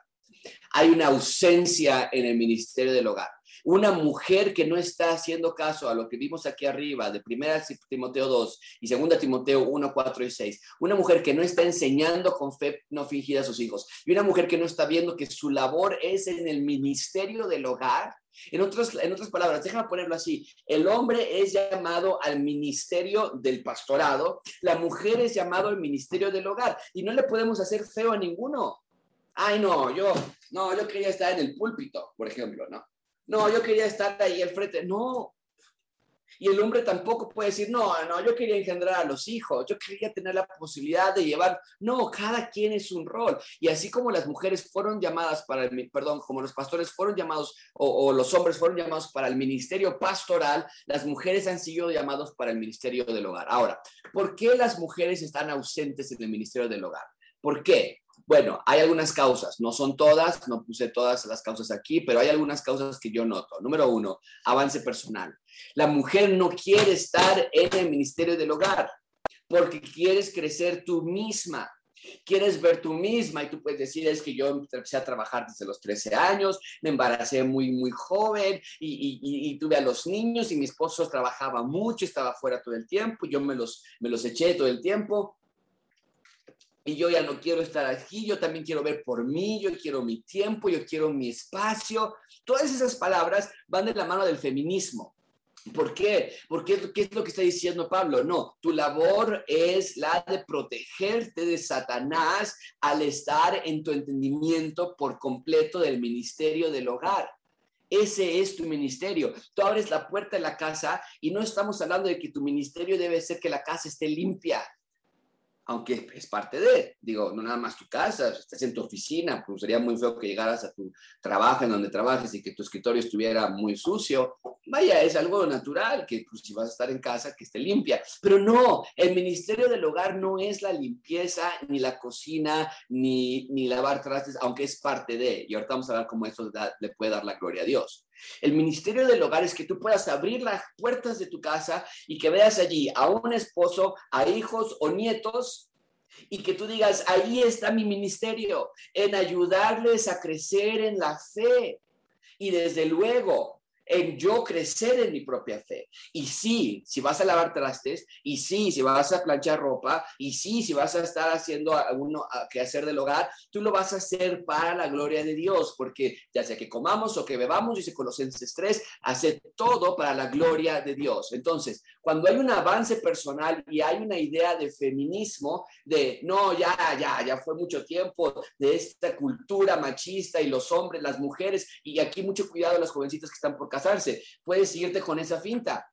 Hay una ausencia en el ministerio del hogar. Una mujer que no está haciendo caso a lo que vimos aquí arriba de 1 Timoteo 2 y 2 Timoteo 1, 4 y 6. Una mujer que no está enseñando con fe no fingida a sus hijos. Y una mujer que no está viendo que su labor es en el ministerio del hogar en otras, en otras palabras, déjame ponerlo así, el hombre es llamado al ministerio del pastorado, la mujer es llamado al ministerio del hogar y no le podemos hacer feo a ninguno. Ay, no, yo, no, yo quería estar en el púlpito, por ejemplo, ¿no? No, yo quería estar ahí al frente. No, y el hombre tampoco puede decir, no, no, yo quería engendrar a los hijos, yo quería tener la posibilidad de llevar. No, cada quien es un rol. Y así como las mujeres fueron llamadas para el, perdón, como los pastores fueron llamados o, los hombres fueron llamados para el ministerio pastoral, las mujeres han sido llamados para el ministerio del hogar. Ahora, ¿por qué las mujeres están ausentes en el ministerio del hogar? ¿Por qué? Bueno, hay algunas causas, no son todas, no puse todas las causas aquí, pero hay algunas causas que yo noto. Número uno, avance personal. La mujer no quiere estar en el ministerio del hogar porque quieres crecer tú misma. Quieres ver tú misma y tú puedes decir es que yo empecé a trabajar desde los 13 años, me embaracé muy, muy joven y, tuve a los niños y mi esposo trabajaba mucho, estaba fuera todo el tiempo, yo me los, me los eché todo el tiempo y yo ya no quiero estar aquí, yo también quiero ver por mí, yo quiero mi tiempo, yo quiero mi espacio. Todas esas palabras van de la mano del feminismo. ¿Por qué? Porque ¿qué es lo que está diciendo Pablo? No, tu labor es la de protegerte de Satanás al estar en tu entendimiento por completo del ministerio del hogar. Ese es tu ministerio. Tú abres la puerta de la casa y no estamos hablando de que tu ministerio debe ser que la casa esté limpia aunque es parte de, digo, no nada más tu casa, estás en tu oficina, pues sería muy feo que llegaras a tu trabajo en donde trabajes y que tu escritorio estuviera muy sucio. Vaya, es algo natural que pues, si vas a estar en casa, que esté limpia. Pero no, el ministerio del hogar no es la limpieza, ni la cocina, ni, ni lavar trastes, aunque es parte de, y ahorita vamos a ver cómo eso le puede dar la gloria a Dios. El ministerio del hogar es que tú puedas abrir las puertas de tu casa y que veas allí a un esposo, a hijos o nietos y que tú digas, ahí está mi ministerio, en ayudarles a crecer en la fe. Y desde luego, en yo crecer en mi propia fe. Y sí, si vas a lavar trastes, y sí, si vas a planchar ropa, y sí, si vas a estar haciendo alguno que hacer del hogar, tú lo vas a hacer para la gloria de Dios, porque ya sea que comamos o que bebamos, dice Colosenses 3, hace todo para la gloria de Dios. Entonces, cuando hay un avance personal y hay una idea de feminismo, de no, ya, ya, ya fue mucho tiempo de esta cultura machista y los hombres, las mujeres, y aquí mucho cuidado a las jovencitas que están por casarse. Puedes seguirte con esa finta.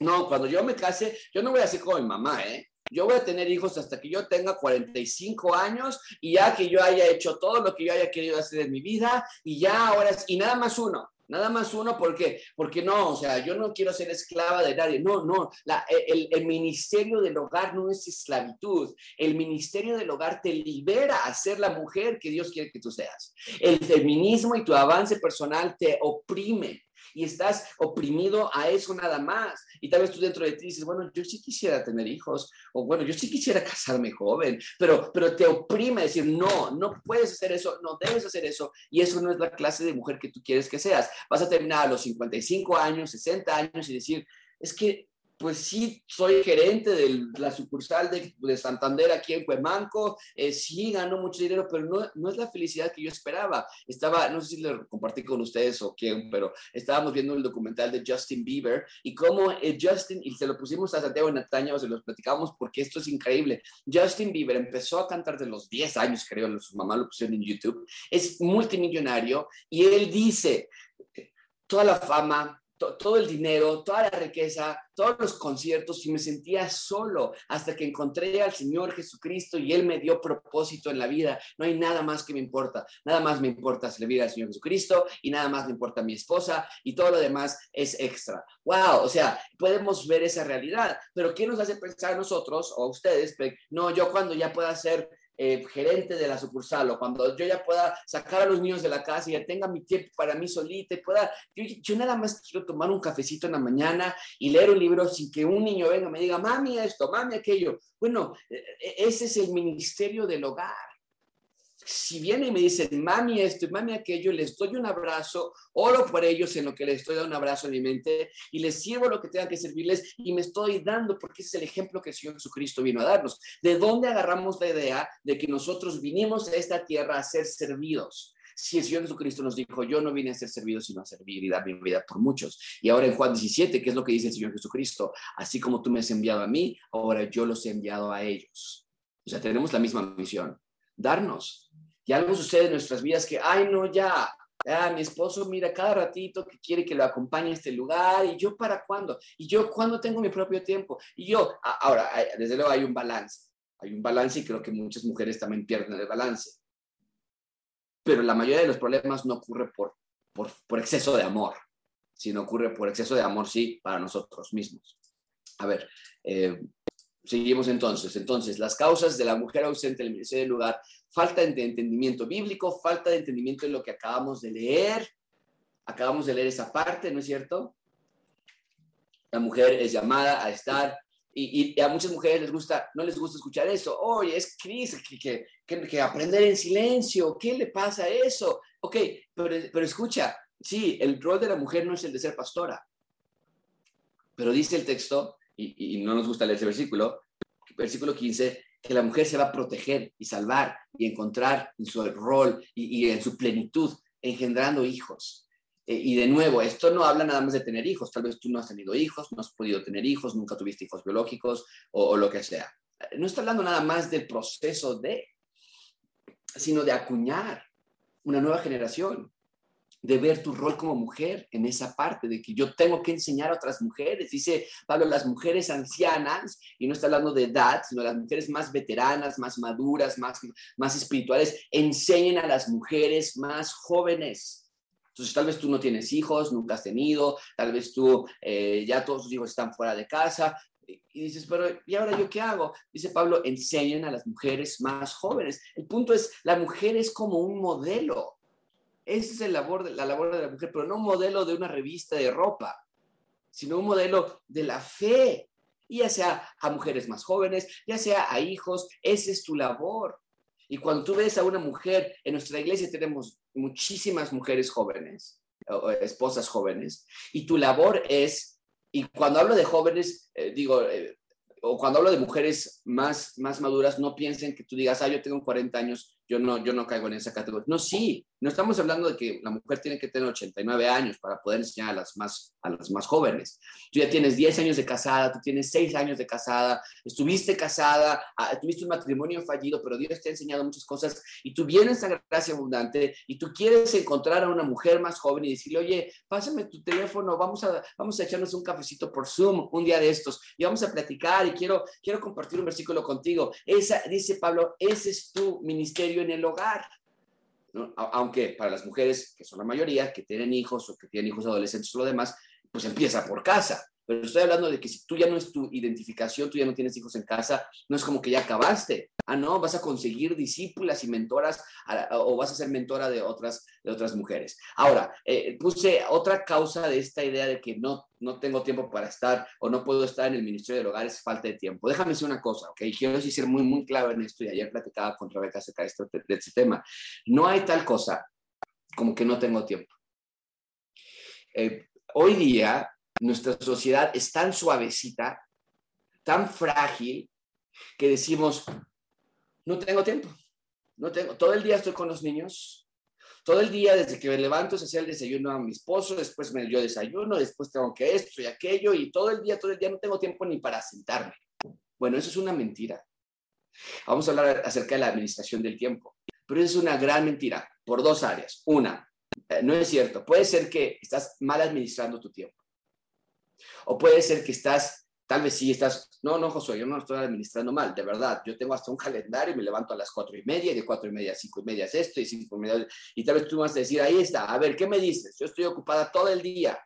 No, cuando yo me case, yo no voy a ser como mi mamá, ¿eh? Yo voy a tener hijos hasta que yo tenga 45 años y ya que yo haya hecho todo lo que yo haya querido hacer en mi vida y ya ahora, y nada más uno. Nada más uno, ¿por qué? Porque no, o sea, yo no quiero ser esclava de nadie. No, no, la, el, el, ministerio del hogar no es esclavitud. El ministerio del hogar te libera a ser la mujer que Dios quiere que tú seas. El feminismo y tu avance personal te oprime y estás oprimido a eso nada más. Y tal vez tú dentro de ti dices, bueno, yo sí quisiera tener hijos, o bueno, yo sí quisiera casarme joven, pero, pero te oprime decir, no, no puedes hacer eso, no debes hacer eso, y eso no es la clase de mujer que tú quieres que seas. Vas a terminar a los 55 años, 60 años y decir, es que pues sí, soy gerente de la sucursal de, Santander aquí en Cuemanco, eh, sí gano mucho dinero, pero no, no es la felicidad que yo esperaba. Estaba, no sé si lo compartí con ustedes o quién, pero estábamos viendo el documental de Justin Bieber y cómo eh, Justin, y se lo pusimos a Santiago Nataña, o se los platicamos porque esto es increíble. Justin Bieber empezó a cantar de los 10 años, creo, su mamá lo pusieron en YouTube, es multimillonario y él dice, toda la fama, todo el dinero, toda la riqueza, todos los conciertos y me sentía solo hasta que encontré al Señor Jesucristo y Él me dio propósito en la vida. No hay nada más que me importa, nada más me importa servir al Señor Jesucristo y nada más me importa mi esposa y todo lo demás es extra. ¡Wow! O sea, podemos ver esa realidad, pero ¿qué nos hace pensar nosotros o ustedes? No, yo cuando ya pueda ser eh, gerente de la sucursal o cuando yo ya pueda sacar a los niños de la casa y ya tenga mi tiempo para mí solita y pueda, yo, nada más quiero tomar un cafecito en la mañana y leer un libro sin que un niño venga y me diga, mami esto, mami aquello. Bueno, e, e, ese es el ministerio del hogar si viene y me dicen, mami esto y mami aquello, les doy un abrazo, oro por ellos en lo que les estoy dando un abrazo en mi mente y les sirvo lo que tenga que servirles y me estoy dando porque es el ejemplo que el Señor Jesucristo vino a darnos. ¿De dónde agarramos la idea de que nosotros vinimos a esta tierra a ser servidos? Si el Señor Jesucristo nos dijo, yo no vine a ser servido, sino a servir y dar mi vida por muchos. Y ahora en Juan 17, ¿qué es lo que dice el Señor Jesucristo? Así como tú me has enviado a mí, ahora yo los he enviado a ellos. O sea, tenemos la misma misión, darnos y algo sucede en nuestras vidas que, ay, no, ya, mi esposo mira cada ratito que quiere que lo acompañe a este lugar y yo para cuándo, y yo cuándo tengo mi propio tiempo, y yo, ahora, desde luego hay un balance, hay un balance y creo que muchas mujeres también pierden el balance, pero la mayoría de los problemas no ocurre por, por, exceso de amor, sino ocurre por exceso de amor, sí, para nosotros mismos. A ver, eh, seguimos entonces. Entonces, las causas de la mujer ausente en el lugar falta de entendimiento bíblico, falta de entendimiento de lo que acabamos de leer. Acabamos de leer esa parte, ¿no es cierto? La mujer es llamada a estar, y, a muchas mujeres les gusta, no les gusta escuchar eso. Oye, es Cris, que, que, aprender en silencio, ¿qué le pasa a eso? Ok, pero, pero escucha, sí, el rol de la mujer no es el de ser pastora, pero dice el texto, y, y no nos gusta leer ese versículo, versículo 15, que la mujer se va a proteger y salvar y encontrar en su rol y, en su plenitud, engendrando hijos. Eh, y de nuevo, esto no habla nada más de tener hijos. Tal vez tú no has tenido hijos, no has podido tener hijos, nunca tuviste hijos biológicos o lo que sea. No está hablando nada más del proceso de, sino de acuñar una nueva generación de ver tu rol como mujer en esa parte, de que yo tengo que enseñar a otras mujeres. Dice Pablo, las mujeres ancianas, y no está hablando de edad, sino las mujeres más veteranas, más maduras, más, más espirituales, enseñen a las mujeres más jóvenes. Entonces, tal vez tú no tienes hijos, nunca has tenido, tal vez tú eh, ya todos tus hijos están fuera de casa, y dices, pero ¿y ahora yo qué hago? Dice Pablo, enseñen a las mujeres más jóvenes. El punto es, la mujer es como un modelo. Esa es el labor, la labor de la mujer, pero no un modelo de una revista de ropa, sino un modelo de la fe. Ya sea a mujeres más jóvenes, ya sea a hijos, esa es tu labor. Y cuando tú ves a una mujer, en nuestra iglesia tenemos muchísimas mujeres jóvenes, esposas jóvenes, y tu labor es, y cuando hablo de jóvenes, eh, digo, eh, o cuando hablo de mujeres más, más maduras, no piensen que tú digas, ah, yo tengo 40 años yo no, yo no caigo en esa categoría. No, sí, no estamos hablando de que la mujer tiene que tener 89 años para poder enseñar a las más, a las más jóvenes. Tú ya tienes 10 años de casada, tú tienes 6 años de casada, estuviste casada, ah, tuviste un matrimonio fallido, pero Dios te ha enseñado muchas cosas y tú vienes a gracia abundante y tú quieres encontrar a una mujer más joven y decirle, oye, pásame tu teléfono, vamos a, vamos a echarnos un cafecito por Zoom un día de estos y vamos a platicar y quiero, quiero compartir un versículo contigo. Esa, dice Pablo, ese es tu ministerio en el hogar. Aunque para las mujeres, que son la mayoría, que tienen hijos o que tienen hijos adolescentes o lo demás, pues empieza por casa. Pero estoy hablando de que si tú ya no es tu identificación, tú ya no tienes hijos en casa, no es como que ya acabaste. Ah, no, vas a conseguir discípulas y mentoras o vas a ser mentora de otras, de otras mujeres. Ahora, eh, puse otra causa de esta idea de que no, no tengo tiempo para estar o no puedo estar en el Ministerio del Hogar es falta de tiempo. Déjame decir una cosa, ¿ok? Quiero ser muy, muy claro en esto y ayer platicaba con Rebeca acerca de este, de este tema. No hay tal cosa como que no tengo tiempo. Eh, hoy día nuestra sociedad es tan suavecita, tan frágil, que decimos, no tengo tiempo, no tengo, todo el día estoy con los niños, todo el día desde que me levanto se hace el desayuno a mi esposo, después me yo desayuno, después tengo que esto y aquello, y todo el día, todo el día no tengo tiempo ni para sentarme. Bueno, eso es una mentira. Vamos a hablar acerca de la administración del tiempo, pero es una gran mentira por dos áreas. Una, eh, no es cierto, puede ser que estás mal administrando tu tiempo. O puede ser que estás, tal vez sí estás, no, no, Josué, yo no estoy administrando mal, de verdad. Yo tengo hasta un calendario y me levanto a las cuatro y media, y de cuatro y media a cinco y media es esto, y cinco y media, y tal vez tú vas a decir, ahí está, a ver, ¿qué me dices? Yo estoy ocupada todo el día,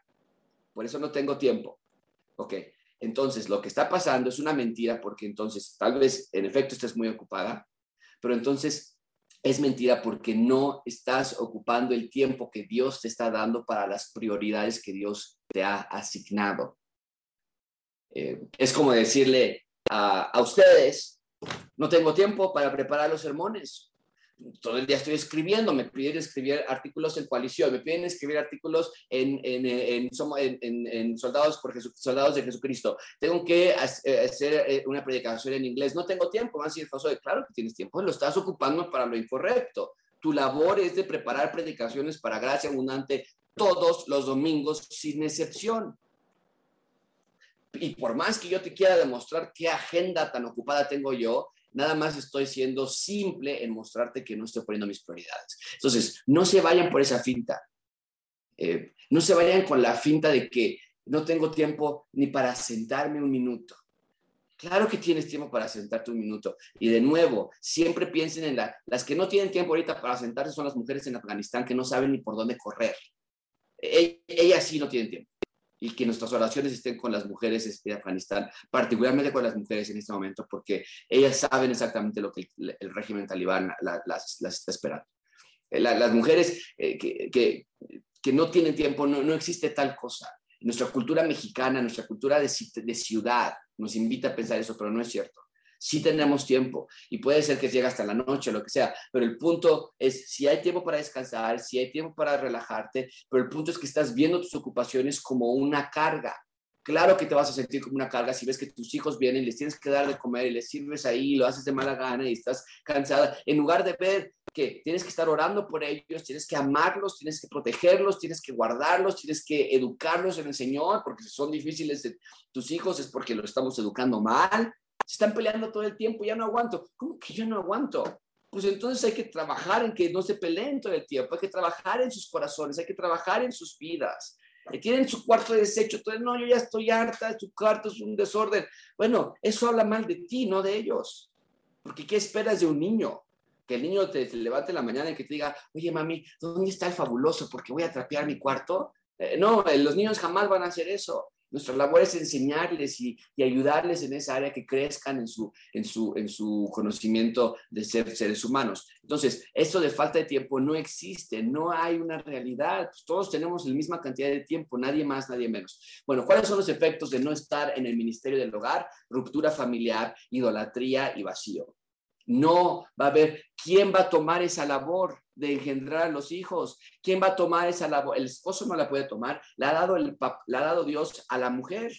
por eso no tengo tiempo. Ok, entonces lo que está pasando es una mentira porque entonces tal vez en efecto estés muy ocupada, pero entonces es mentira porque no estás ocupando el tiempo que Dios te está dando para las prioridades que Dios te ha asignado. Eh, es como decirle a, a ustedes, no tengo tiempo para preparar los sermones, todo el día estoy escribiendo, me piden escribir artículos en coalición, me piden escribir artículos en, en, en, en soldados, por soldados de Jesucristo. Tengo que eh, hacer eh, una predicación en inglés. No tengo tiempo, más decir, claro que tienes tiempo, lo estás ocupando para lo incorrecto. Tu labor es de preparar predicaciones para gracia abundante todos los domingos sin excepción. Y por más que yo te quiera demostrar qué agenda tan ocupada tengo yo, Nada más estoy siendo simple en mostrarte que no estoy poniendo mis prioridades. Entonces, no se vayan por esa finta. Eh, no se vayan con la finta de que no tengo tiempo ni para sentarme un minuto. Claro que tienes tiempo para sentarte un minuto. Y de nuevo, siempre piensen en la, las que no tienen tiempo ahorita para sentarse son las mujeres en Afganistán que no saben ni por dónde correr. E, ellas sí no tienen tiempo y que nuestras oraciones estén con las mujeres de Afganistán, particularmente con las mujeres en este momento, porque ellas saben exactamente lo que el, régimen talibán las, está esperando. Eh, las mujeres eh, que, que, que, no tienen tiempo, no, no, existe tal cosa. Nuestra cultura mexicana, nuestra cultura de, de ciudad nos invita a pensar eso, pero no es cierto sí tenemos tiempo y puede ser que llegue hasta la noche, lo que sea, pero el punto es si hay tiempo para descansar, si hay tiempo para relajarte, pero el punto es que estás viendo tus ocupaciones como una carga. Claro que te vas a sentir como una carga si ves que tus hijos vienen y les tienes que dar de comer y les sirves ahí, lo haces de mala gana y estás cansada. En lugar de ver que tienes que estar orando por ellos, tienes que amarlos, tienes que protegerlos, tienes que guardarlos, tienes que educarlos en el Señor, porque si son difíciles tus hijos es porque los estamos educando mal. Se están peleando todo el tiempo, ya no aguanto. ¿Cómo que yo no aguanto? pues entonces hay que trabajar en que no se peleen todo el tiempo, hay que trabajar en sus corazones, hay que trabajar en sus vidas. Eh, tienen su cuarto de desecho, entonces no, yo ya estoy harta, su cuarto es un desorden. Bueno, eso habla mal de ti, no de ellos. Porque ¿qué esperas de un niño? Que el niño te, levante la mañana y que te diga, oye mami, ¿dónde está el fabuloso? Porque voy a trapear mi cuarto. Eh, no, eh, los niños jamás van a hacer eso. Nuestra labor es enseñarles y, ayudarles en esa área que crezcan en su, en, su, en su conocimiento de ser seres humanos. Entonces, esto de falta de tiempo no existe, no hay una realidad. Pues todos tenemos la misma cantidad de tiempo, nadie más, nadie menos. Bueno, ¿cuáles son los efectos de no estar en el ministerio del hogar? Ruptura familiar, idolatría y vacío. No va a haber quién va a tomar esa labor de engendrar a los hijos. ¿Quién va a tomar esa labor? El esposo no la puede tomar, la ha dado, el, la ha dado Dios a la mujer.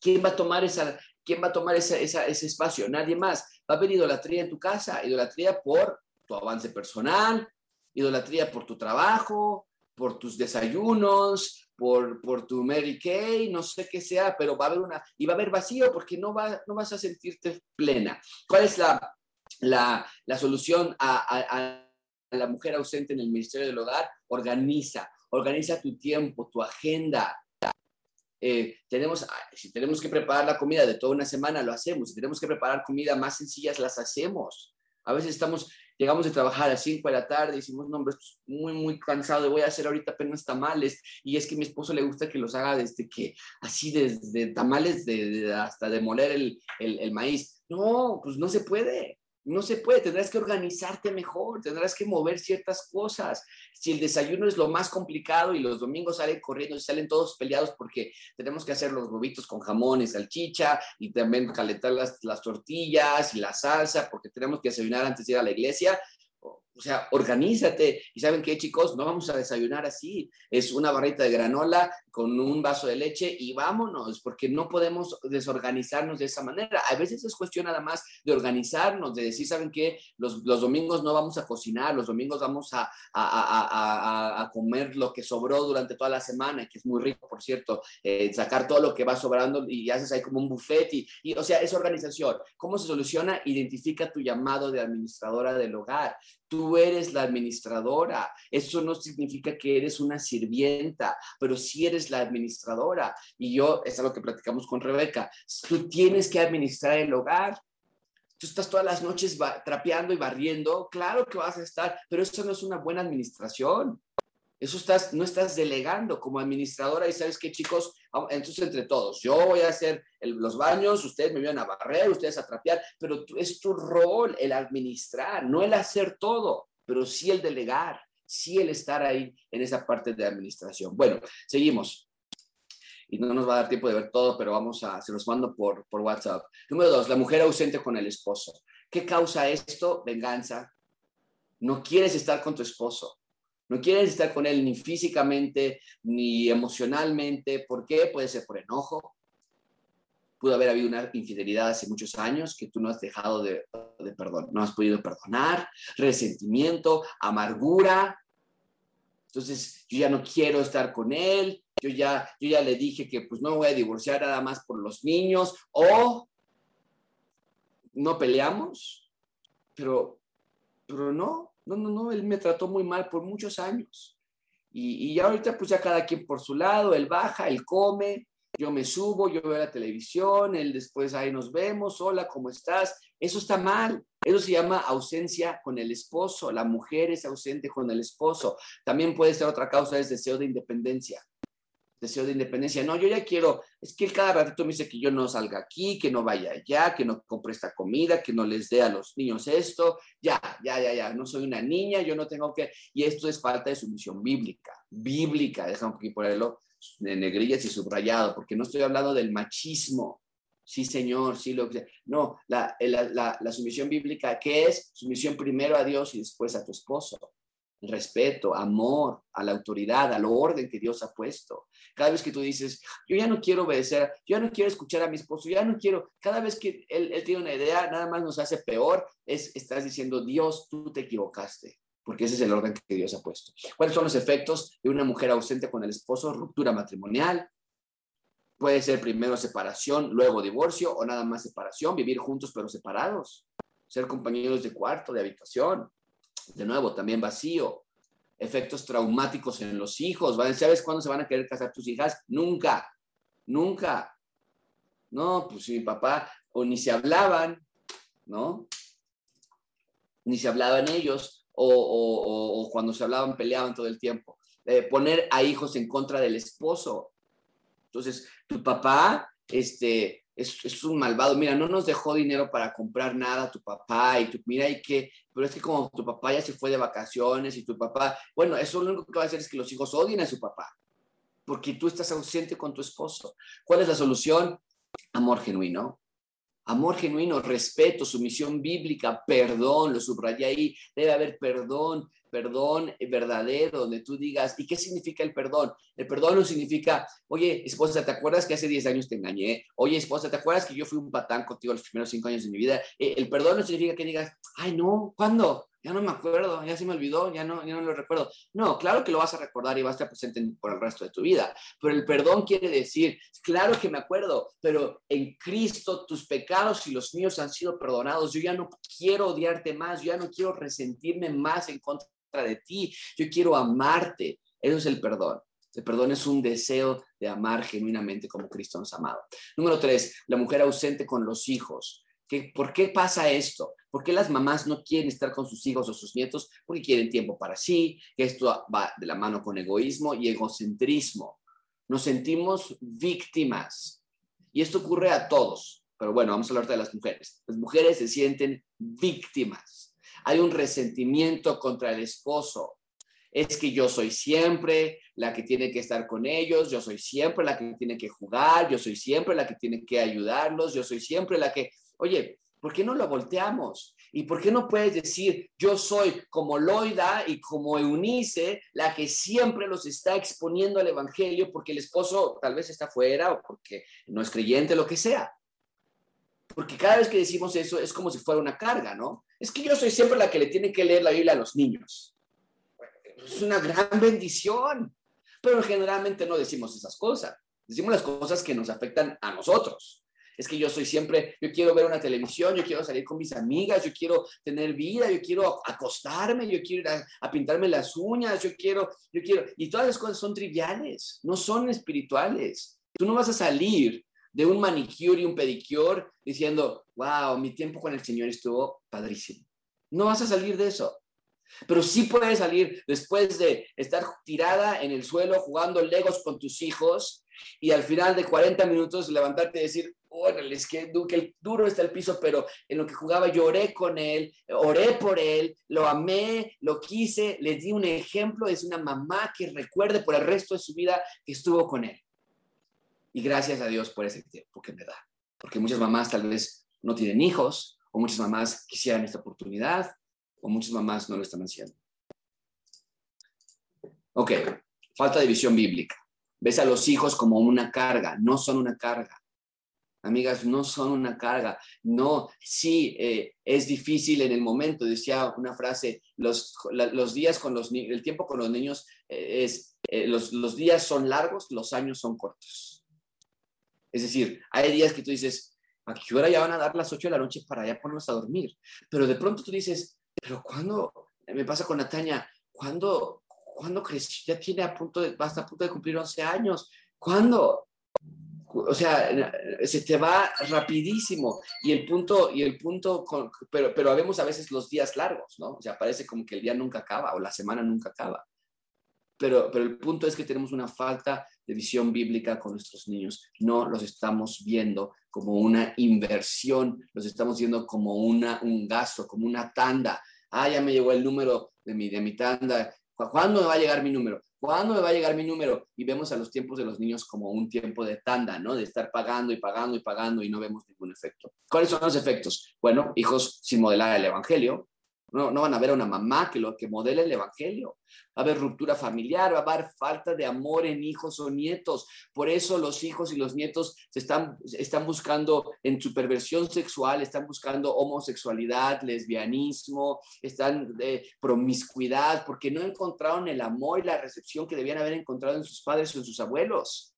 ¿Quién va a tomar, esa, quién va a tomar ese espacio? Nadie más. Va a haber idolatría en tu casa, idolatría por tu avance personal, idolatría por tu trabajo, por tus desayunos, por, por tu Mary Kay, no sé qué sea, pero va a haber una, y va a haber vacío porque no, va, no vas a sentirte plena. ¿Cuál es la, la, la solución a, la mujer ausente en el Ministerio del Hogar, organiza, organiza tu tiempo, tu agenda. Eh, tenemos, si tenemos que preparar la comida de toda una semana, lo hacemos. Si tenemos que preparar comida más sencillas, las hacemos. A veces estamos, llegamos de trabajar a las 5 de la tarde y decimos, no, hombre, estoy muy, muy cansado, voy a hacer ahorita apenas tamales. Y es que a mi esposo le gusta que los haga desde que, así, desde tamales de, hasta demoler el, el maíz. No, pues no se puede. No se puede, tendrás que organizarte mejor, tendrás que mover ciertas cosas. Si el desayuno es lo más complicado y los domingos salen corriendo y salen todos peleados porque tenemos que hacer los huevitos con jamón y salchicha y también calentar las, las tortillas y la salsa porque tenemos que desayunar antes de ir a la iglesia, o sea, organízate. Y saben qué, chicos, no vamos a desayunar así. Es una barrita de granola con un vaso de leche y vámonos, porque no podemos desorganizarnos de esa manera. A veces es cuestión nada más de organizarnos, de decir, ¿saben qué? Los, los domingos no vamos a cocinar, los domingos vamos a, a, a, comer lo que sobró durante toda la semana, que es muy rico, por cierto, eh, sacar todo lo que va sobrando y haces ahí como un buffet. Y, y, o sea, es organización. ¿Cómo se soluciona? Identifica tu llamado de administradora del hogar. Tú eres la administradora. Eso no significa que eres una sirvienta, pero sí eres la administradora. Y yo, es lo que platicamos con Rebeca, tú tienes que administrar el hogar. Tú estás todas las noches trapeando y barriendo, claro que vas a estar, pero eso no es una buena administración. Eso estás, no estás delegando como administradora y sabes que chicos, entonces entre todos, yo voy a hacer los baños, ustedes me vienen a barrer, ustedes a trapear, pero es tu rol el administrar, no el hacer todo, pero sí el delegar, sí el estar ahí en esa parte de administración. Bueno, seguimos. Y no nos va a dar tiempo de ver todo, pero vamos a, se los mando por, por WhatsApp. Número dos, la mujer ausente con el esposo. ¿Qué causa esto? Venganza. No quieres estar con tu esposo no quieres estar con él ni físicamente ni emocionalmente. ¿Por qué? Puede ser por enojo. Pudo haber habido una infidelidad hace muchos años que tú no has dejado de, de perdón, no has podido perdonar, resentimiento, amargura. Entonces, yo ya no quiero estar con él, yo ya, yo ya le dije que pues no voy a divorciar nada más por los niños o no peleamos, pero, pero no, no, no, no, él me trató muy mal por muchos años. Y, y ahorita pues ya cada quien por su lado, él baja, él come, yo me subo, yo veo la televisión, él después ahí nos vemos, hola, ¿cómo estás? Eso está mal. Eso se llama ausencia con el esposo. La mujer es ausente con el esposo. También puede ser otra causa, es deseo de independencia deseo de independencia. No, yo ya quiero, es que cada ratito me dice que yo no salga aquí, que no vaya allá, que no compre esta comida, que no les dé a los niños esto. Ya, ya, ya, ya, no soy una niña, yo no tengo que... Y esto es falta de sumisión bíblica, bíblica, déjame aquí ponerlo de negrillas y subrayado, porque no estoy hablando del machismo. Sí, señor, sí, lo que... No, la, la, la, la sumisión bíblica, ¿qué es? Sumisión primero a Dios y después a tu esposo. Respeto, amor a la autoridad, al orden que Dios ha puesto. Cada vez que tú dices, yo ya no quiero obedecer, yo ya no quiero escuchar a mi esposo, ya no quiero, cada vez que él, él tiene una idea, nada más nos hace peor, es, estás diciendo, Dios, tú te equivocaste, porque ese es el orden que Dios ha puesto. ¿Cuáles son los efectos de una mujer ausente con el esposo? Ruptura matrimonial. Puede ser primero separación, luego divorcio o nada más separación, vivir juntos pero separados, ser compañeros de cuarto, de habitación, de nuevo, también vacío. Efectos traumáticos en los hijos. ¿Sabes cuándo se van a querer casar tus hijas? Nunca, nunca. No, pues mi papá, o ni se hablaban, ¿no? Ni se hablaban ellos, o, cuando se hablaban peleaban todo el tiempo. Eh, poner a hijos en contra del esposo. Entonces, tu papá, este, es, un malvado, mira, no nos dejó dinero para comprar nada tu papá y tu, mira, y que, pero es que como tu papá ya se fue de vacaciones y tu papá, bueno, eso lo único que va a hacer es que los hijos odien a su papá, porque tú estás ausente con tu esposo. ¿Cuál es la solución? Amor genuino. Amor genuino, respeto, sumisión bíblica, perdón, lo subrayé ahí, debe haber perdón, perdón verdadero, donde tú digas, ¿y qué significa el perdón? El perdón no significa, oye, esposa, ¿te acuerdas que hace 10 años te engañé? Oye, esposa, ¿te acuerdas que yo fui un patán contigo los primeros 5 años de mi vida? Eh, el perdón no significa que digas, ay, no, ¿cuándo? Ya no me acuerdo, ya se me olvidó, ya no, ya no lo recuerdo. No, claro que lo vas a recordar y vas a estar presente por el resto de tu vida. Pero el perdón quiere decir, claro que me acuerdo, pero en Cristo tus pecados y los míos han sido perdonados. Yo ya no quiero odiarte más, yo ya no quiero resentirme más en contra de ti, yo quiero amarte. Eso es el perdón. El perdón es un deseo de amar genuinamente como Cristo nos ha amado. Número tres, la mujer ausente con los hijos. ¿Qué, ¿Por qué pasa esto? ¿Por qué las mamás no quieren estar con sus hijos o sus nietos? Porque quieren tiempo para sí, que esto va de la mano con egoísmo y egocentrismo. Nos sentimos víctimas. Y esto ocurre a todos. Pero bueno, vamos a hablar de las mujeres. Las mujeres se sienten víctimas hay un resentimiento contra el esposo. Es que yo soy siempre la que tiene que estar con ellos, yo soy siempre la que tiene que jugar, yo soy siempre la que tiene que ayudarlos, yo soy siempre la que, oye, ¿por qué no lo volteamos? ¿Y por qué no puedes decir, yo soy como Loida y como Eunice, la que siempre los está exponiendo al Evangelio porque el esposo tal vez está fuera o porque no es creyente, lo que sea? Porque cada vez que decimos eso es como si fuera una carga, ¿no? Es que yo soy siempre la que le tiene que leer la Biblia a los niños. Es una gran bendición, pero generalmente no decimos esas cosas. Decimos las cosas que nos afectan a nosotros. Es que yo soy siempre, yo quiero ver una televisión, yo quiero salir con mis amigas, yo quiero tener vida, yo quiero acostarme, yo quiero ir a, a pintarme las uñas, yo quiero, yo quiero, y todas las cosas son triviales, no son espirituales. Tú no vas a salir de un manicure y un pedicure diciendo, wow, mi tiempo con el Señor estuvo padrísimo. No vas a salir de eso. Pero sí puedes salir después de estar tirada en el suelo jugando legos con tus hijos y al final de 40 minutos levantarte y decir, órale, es que duro está el piso, pero en lo que jugaba lloré con él, oré por él, lo amé, lo quise, le di un ejemplo, es una mamá que recuerde por el resto de su vida que estuvo con él. Y gracias a Dios por ese tiempo que me da. Porque muchas mamás tal vez no tienen hijos, o muchas mamás quisieran esta oportunidad, o muchas mamás no lo están haciendo. Ok, falta de visión bíblica. Ves a los hijos como una carga, no son una carga. Amigas, no son una carga. No, sí, eh, es difícil en el momento. Decía una frase, los, los días con los el tiempo con los niños eh, es, eh, los, los días son largos, los años son cortos. Es decir, hay días que tú dices, ¿a qué hora ya van a dar las 8 de la noche para ya ponernos a dormir? Pero de pronto tú dices, ¿pero cuándo? Me pasa con Nataña, ¿cuándo, ¿cuándo creció? Ya tiene a punto de, va a punto de cumplir 11 años. ¿Cuándo? O sea, se te va rapidísimo. Y el punto, y el punto, pero, pero vemos a veces los días largos, ¿no? O sea, parece como que el día nunca acaba o la semana nunca acaba. Pero, pero el punto es que tenemos una falta de visión bíblica con nuestros niños. No los estamos viendo como una inversión, los estamos viendo como una, un gasto, como una tanda. Ah, ya me llegó el número de mi, de mi tanda. ¿Cuándo me va a llegar mi número? ¿Cuándo me va a llegar mi número? Y vemos a los tiempos de los niños como un tiempo de tanda, ¿no? De estar pagando y pagando y pagando y no vemos ningún efecto. ¿Cuáles son los efectos? Bueno, hijos sin modelar el Evangelio, No, no van a ver a una mamá que lo que modele el evangelio. Va a haber ruptura familiar, va a haber falta de amor en hijos o nietos. Por eso los hijos y los nietos se están, están buscando en su perversión sexual, están buscando homosexualidad, lesbianismo, están de promiscuidad, porque no encontraron el amor y la recepción que debían haber encontrado en sus padres o en sus abuelos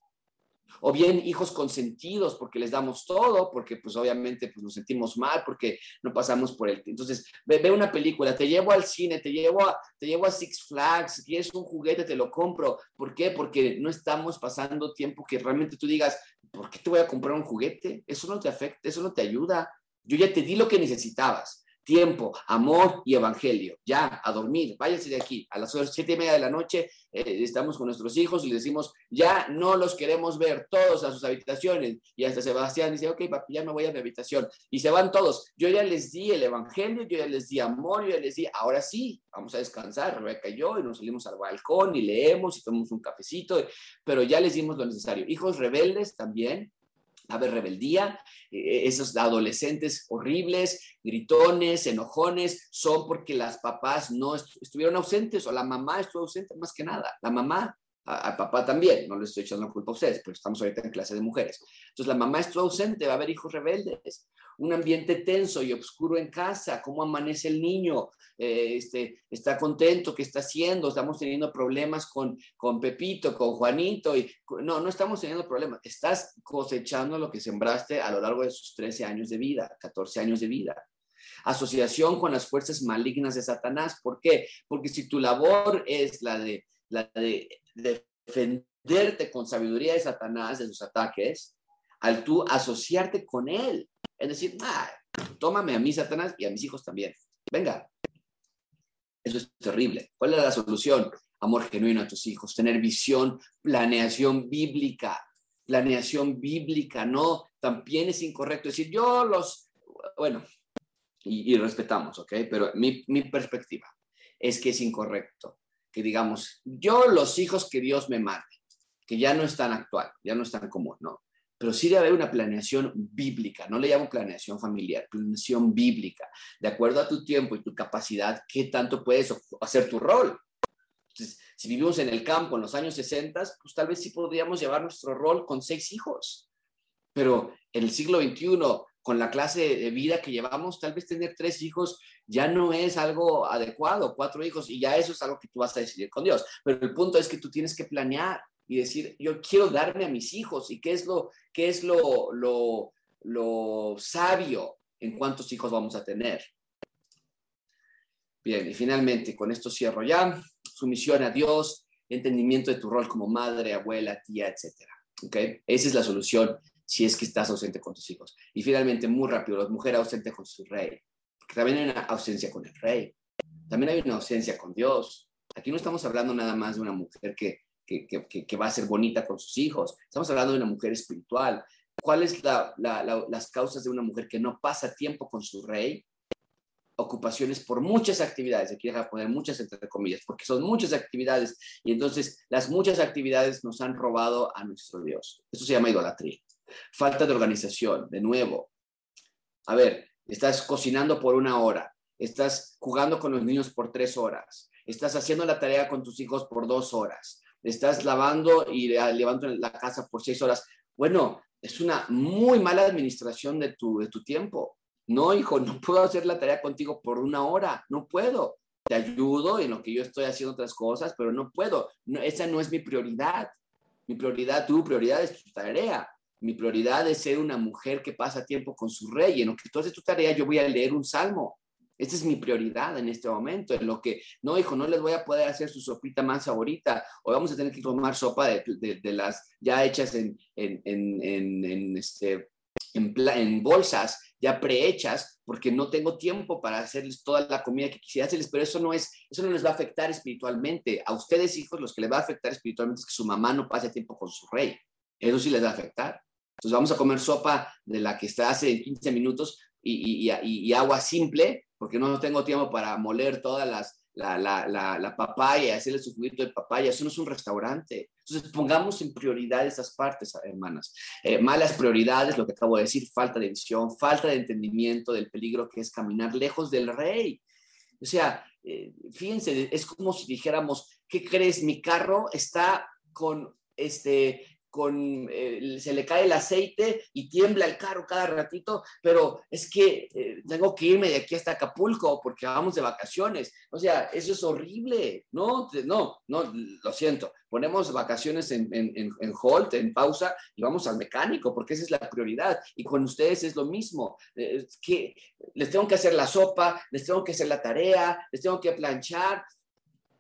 o bien hijos consentidos porque les damos todo, porque pues obviamente pues, nos sentimos mal, porque no pasamos por el... Entonces, ve, una película, te llevo al cine, te llevo, a, te llevo a Six Flags, quieres un juguete, te lo compro. ¿Por qué? Porque no estamos pasando tiempo que realmente tú digas, ¿por qué te voy a comprar un juguete? Eso no te afecta, eso no te ayuda. Yo ya te di lo que necesitabas tiempo, amor y evangelio. Ya, a dormir, váyase de aquí. A las siete y media de la noche eh, estamos con nuestros hijos y les decimos, ya no los queremos ver todos a sus habitaciones. Y hasta Sebastián dice, ok, papi, ya me voy a mi habitación. Y se van todos. Yo ya les di el evangelio, yo ya les di amor, yo ya les di, ahora sí, vamos a descansar. Rebeca y yo, y nos salimos al balcón y leemos y tomamos un cafecito, pero ya les dimos lo necesario. Hijos rebeldes también, rebeldía, eh, esos adolescentes horribles, gritones, enojones, son porque las papás no estuvieron ausentes o la mamá estuvo ausente más que nada. La mamá al papá también, no le estoy echando la culpa a ustedes, pero estamos ahorita en clase de mujeres. Entonces la mamá estuvo ausente, va a haber hijos rebeldes, un ambiente tenso y oscuro en casa, cómo amanece el niño, eh, este, está contento, qué está haciendo, estamos teniendo problemas con, con Pepito, con Juanito, y no, no estamos teniendo problemas, estás cosechando lo que sembraste a lo largo de sus 13 años de vida, 14 años de vida asociación con las fuerzas malignas de Satanás. ¿Por qué? Porque si tu labor es la de la de defenderte con sabiduría de Satanás de sus ataques, al tú asociarte con él. Es decir, ah, tómame a mí, Satanás, y a mis hijos también. Venga. Eso es terrible. ¿Cuál es la solución? Amor genuino a tus hijos, tener visión, planeación bíblica. Planeación bíblica, no, también es incorrecto decir, yo los, bueno, y, respetamos, ¿ok? Pero mi, mi perspectiva es que es incorrecto digamos, yo los hijos que Dios me mande, que ya no están actual, ya no están común, no. Pero sí debe haber una planeación bíblica, no le llamo planeación familiar, planeación bíblica, de acuerdo a tu tiempo y tu capacidad, qué tanto puedes hacer tu rol. Si vivimos en el campo en los años 60, pues tal vez sí podríamos llevar nuestro rol con seis hijos. Pero en el siglo XXI, con la clase de vida que llevamos, tal vez tener tres hijos ya no es algo adecuado, cuatro hijos, y ya eso es algo que tú vas a decidir con Dios. Pero el punto es que tú tienes que planear y decir, yo quiero darme a mis hijos, y qué es lo, qué es lo, lo, lo sabio en cuántos hijos vamos a tener. Bien, y finalmente, con esto cierro ya, sumisión a Dios, entendimiento de tu rol como madre, abuela, tía, etcétera. ¿Ok? Esa es la solución si es que estás ausente con tus hijos. Y finalmente, muy rápido, la mujer ausente con su rey. también hay una ausencia con el rey. También hay una ausencia con Dios. Aquí no estamos hablando nada más de una mujer que, que, que, va a ser bonita con sus hijos. Estamos hablando de una mujer espiritual. ¿Cuáles la, la, las causas de una mujer que no pasa tiempo con su rey? ocupaciones por muchas actividades, aquí deja poner muchas entre comillas, porque son muchas actividades y entonces las muchas actividades nos han robado a nuestro Dios. Eso se llama idolatría. Falta de organización, de nuevo. A ver, estás cocinando por una hora, estás jugando con los niños por tres horas, estás haciendo la tarea con tus hijos por dos horas, estás lavando y levantando la casa por seis horas. Bueno, es una muy mala administración de tu, de tu tiempo. No, hijo, no puedo hacer la tarea contigo por una hora, no puedo. Te ayudo en lo que yo estoy haciendo otras cosas, pero no puedo. esa no es mi prioridad. Mi prioridad, tu prioridad es tu tarea. Mi prioridad es ser una mujer que pasa tiempo con su rey. En lo que tú haces tu tarea, yo voy a leer un salmo. Esta es mi prioridad en este momento, en lo que, no, hijo, no les voy a poder hacer su sopita más favorita, o vamos a tener que tomar sopa de, las ya hechas en, en, en, en este, en, bolsas ya prehechas, porque no tengo tiempo para hacerles toda la comida que quisiera hacerles, pero eso no es, eso no les va a afectar espiritualmente. A ustedes, hijos, los que les va a afectar espiritualmente es que su mamá no pase tiempo con su rey. Eso sí les va a afectar. Entonces vamos a comer sopa de la que está hace 15 minutos y, y, agua simple, porque no tengo tiempo para moler toda las, la, la, la, papaya y hacerle su juguito de papaya. Eso no es un restaurante. Entonces pongamos en prioridad esas partes, hermanas. Eh, malas prioridades, lo que acabo de decir, falta de visión, falta de entendimiento del peligro que es caminar lejos del rey. O sea, eh, fíjense, es como si dijéramos, ¿qué crees? Mi carro está con este con, eh, se le cae el aceite y tiembla el carro cada ratito, pero es que eh, tengo que irme de aquí hasta Acapulco porque vamos de vacaciones. O sea, eso es horrible. No, no, no, lo siento. Ponemos vacaciones en, en, en, hold, en pausa y vamos al mecánico porque esa es la prioridad. Y con ustedes es lo mismo. Eh, que les tengo que hacer la sopa, les tengo que hacer la tarea, les tengo que planchar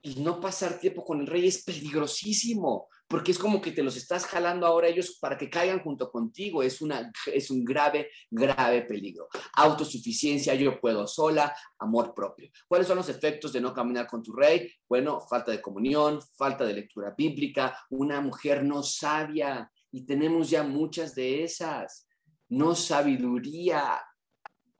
y no pasar tiempo con el rey es peligrosísimo porque es como que te los estás jalando ahora ellos para que caigan junto contigo. Es, una, es un grave, grave peligro. Autosuficiencia, yo puedo sola, amor propio. ¿Cuáles son los efectos de no caminar con tu rey? Bueno, falta de comunión, falta de lectura bíblica, una mujer no sabia, y tenemos ya muchas de esas. No sabiduría,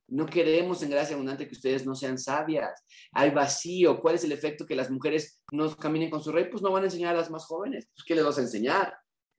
no queremos en gracia abundante que ustedes no sean sabias. Hay vacío. ¿Cuál es el efecto que las mujeres no caminen con su rey? Pues no van a enseñar a las más jóvenes. Pues, ¿Qué les vas a enseñar?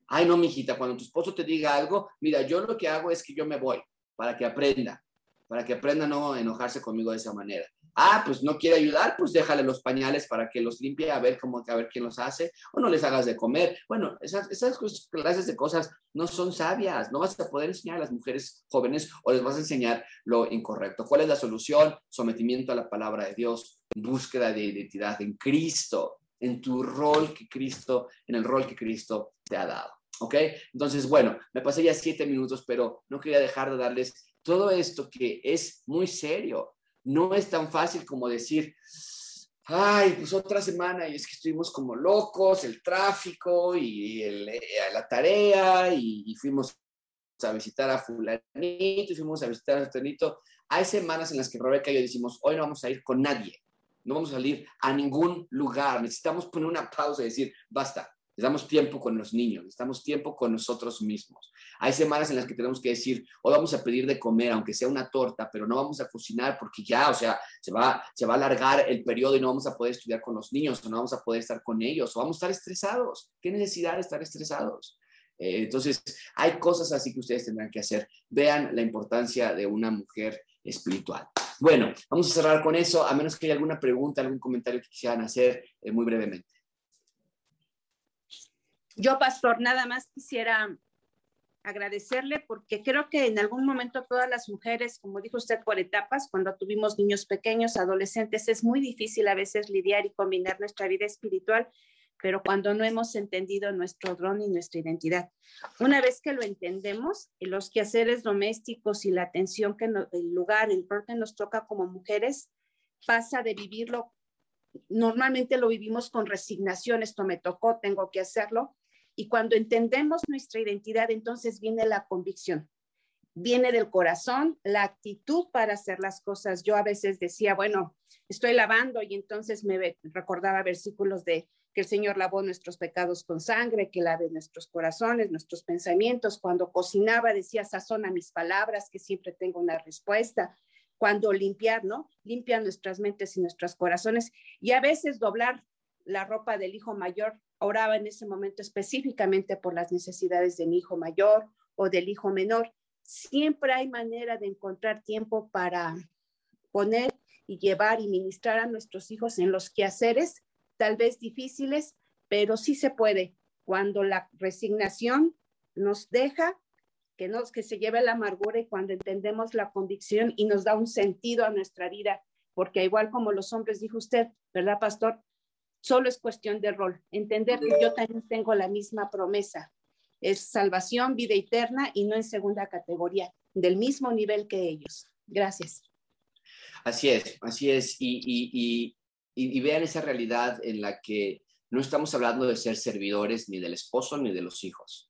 Ay, no, mijita, cuando tu esposo te diga algo, mira, yo lo que hago es que yo me voy para que aprenda, para que aprenda a no enojarse conmigo de esa manera. Ah, pues no quiere ayudar, pues déjale los pañales para que los limpie, a ver cómo, a ver quién los hace, o no les hagas de comer. Bueno, esas, esas clases de cosas no son sabias, no vas a poder enseñar a las mujeres jóvenes o les vas a enseñar lo incorrecto. ¿Cuál es la solución? Sometimiento a la palabra de Dios, búsqueda de identidad en Cristo, en tu rol que Cristo, en el rol que Cristo te ha dado. ¿Ok? Entonces, bueno, me pasé ya siete minutos, pero no quería dejar de darles todo esto que es muy serio no es tan fácil como decir, ay, pues otra semana y es que estuvimos como locos, el tráfico y eh, la tarea y, fuimos a visitar a fulanito y fuimos a visitar a fulanito. Hay semanas en las que Rebeca y yo decimos, hoy no vamos a ir con nadie, no vamos a salir a ningún lugar, necesitamos poner una pausa y decir, basta, damos tiempo con los niños, damos tiempo con nosotros mismos. Hay semanas en las que tenemos que decir, hoy vamos a pedir de comer, aunque sea una torta, pero no vamos a cocinar porque ya, o sea, se va, se va a alargar el periodo y no vamos a poder estudiar con los niños, o no vamos a poder estar con ellos, o vamos a estar estresados. ¿Qué necesidad de estar estresados? Eh, entonces, hay cosas así que ustedes tendrán que hacer. Vean la importancia de una mujer espiritual. Bueno, vamos a cerrar con eso, a menos que haya alguna pregunta, algún comentario que quisieran hacer eh, muy brevemente. Yo, pastor, nada más quisiera agradecerle porque creo que en algún momento todas las mujeres, como dijo usted, por etapas, cuando tuvimos niños pequeños, adolescentes, es muy difícil a veces lidiar y combinar nuestra vida espiritual, pero cuando no hemos entendido nuestro don y nuestra identidad. Una vez que lo entendemos, los quehaceres domésticos y la atención que el lugar, el rol que nos toca como mujeres, pasa de vivirlo normalmente lo vivimos con resignación, esto me tocó, tengo que hacerlo, y cuando entendemos nuestra identidad, entonces viene la convicción, viene del corazón, la actitud para hacer las cosas. Yo a veces decía, bueno, estoy lavando y entonces me recordaba versículos de que el Señor lavó nuestros pecados con sangre, que lave nuestros corazones, nuestros pensamientos. Cuando cocinaba decía, sazona mis palabras, que siempre tengo una respuesta. Cuando limpiar, ¿no? Limpia nuestras mentes y nuestros corazones. Y a veces doblar la ropa del hijo mayor oraba en ese momento específicamente por las necesidades de mi hijo mayor o del hijo menor. Siempre hay manera de encontrar tiempo para poner y llevar y ministrar a nuestros hijos en los quehaceres, tal vez difíciles, pero sí se puede. Cuando la resignación nos deja, que, nos, que se lleve la amargura y cuando entendemos la convicción y nos da un sentido a nuestra vida, porque igual como los hombres, dijo usted, ¿verdad, pastor? Solo es cuestión de rol, entender que yo también tengo la misma promesa. Es salvación, vida eterna y no en segunda categoría, del mismo nivel que ellos. Gracias. Así es, así es. Y, vean esa realidad en la que no estamos hablando de ser servidores ni del esposo ni de los hijos.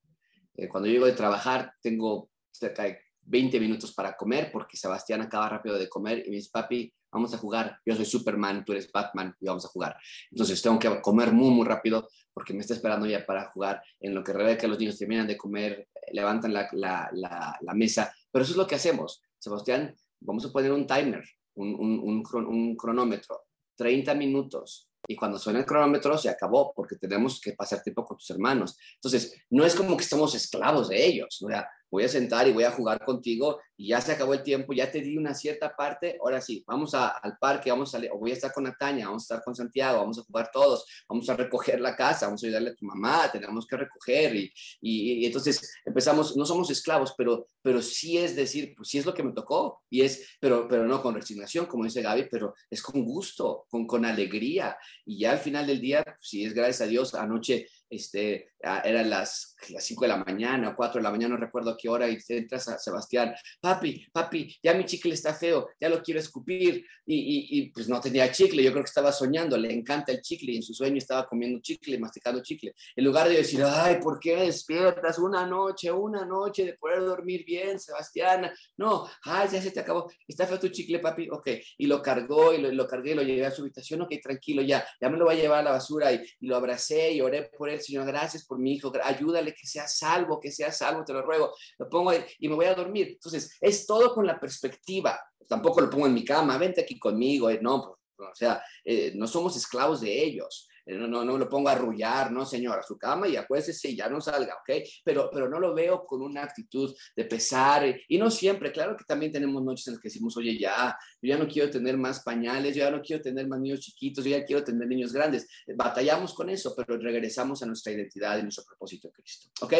Eh, cuando yo llego de trabajar, tengo cerca de 20 minutos para comer porque Sebastián acaba rápido de comer y me dice, papi, vamos a jugar, yo soy Superman, tú eres Batman y vamos a jugar. Entonces tengo que comer muy, muy rápido porque me está esperando ya para jugar. En lo que y los niños terminan de comer, levantan la, la, la, mesa. Pero eso es lo que hacemos. Sebastián, vamos a poner un timer, un, un, un, cronómetro, 30 minutos. Y cuando suena el cronómetro se acabó porque tenemos que pasar tiempo con tus hermanos. Entonces, no es como que estamos esclavos de ellos. O sea, voy a sentar y voy a jugar contigo y ya se acabó el tiempo, ya te di una cierta parte, ahora sí, vamos al parque, vamos a, o voy a estar con Nataña, vamos a estar con Santiago, vamos a jugar todos, vamos a recoger la casa, vamos a ayudarle a tu mamá, tenemos que recoger y, y, entonces empezamos, no somos esclavos, pero, pero sí es decir, pues sí es lo que me tocó y es, pero, pero no con resignación, como dice Gaby, pero es con gusto, con, con alegría y ya al final del día, si es gracias a Dios, anoche este, eran las, las 5 de la mañana, 4 de la mañana, no recuerdo a qué hora, y entras a Sebastián, papi, papi, ya mi chicle está feo, ya lo quiero escupir, y, y, pues no tenía chicle, yo creo que estaba soñando, le encanta el chicle, y en su sueño estaba comiendo chicle, masticando chicle, en lugar de decir, ay, ¿por qué despiertas una noche, una noche de poder dormir bien, Sebastián? No, ay, ya se te acabó, está feo tu chicle, papi, ok, y lo cargó, y lo, cargué, lo llevé a su habitación, ok, tranquilo, ya, ya me lo voy a llevar a la basura, y, y lo abracé y oré por él, Señor, gracias por mi hijo, ayúdale que sea salvo, que sea salvo, te lo ruego. Lo pongo ahí y me voy a dormir. Entonces, es todo con la perspectiva. Tampoco lo pongo en mi cama, vente aquí conmigo. Eh, no, pues, o sea, eh, no somos esclavos de ellos. Eh, no, no, no lo pongo a arrullar, no, señor, a su cama y acuérdese y ya no salga, ¿ok? Pero, pero no lo veo con una actitud de pesar y no siempre, claro que también tenemos noches en las que decimos, oye, ya, yo ya no quiero tener más pañales, yo ya no quiero tener más niños chiquitos, yo ya quiero tener niños grandes. Batallamos con eso, pero regresamos a nuestra identidad y nuestro propósito de Cristo, ¿ok?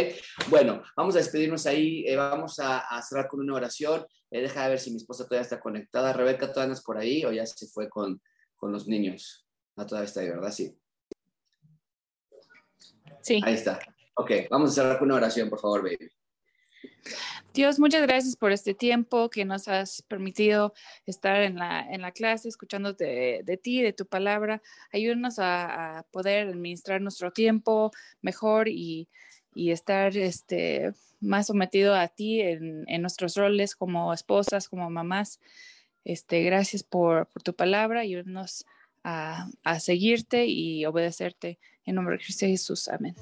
Bueno, vamos a despedirnos ahí, eh, vamos a, cerrar con una oración. Eh, deja de ver si mi esposa todavía está conectada. Rebeca, ¿todavía no por ahí o ya se fue con, con los niños? No, todavía está ahí, ¿verdad? Sí. Sí. Ahí está. Ok, vamos a cerrar con una oración, por favor, baby. Dios, muchas gracias por este tiempo que nos has permitido estar en la, en la clase, escuchándote de, ti, de tu palabra. Ayúdanos a, poder administrar nuestro tiempo mejor y, y estar este, más sometido a ti en, en, nuestros roles como esposas, como mamás. Este, gracias por, por tu palabra. Ayúdanos a, a seguirte y obedecerte. En nombre de Cristo Jesús. Amén.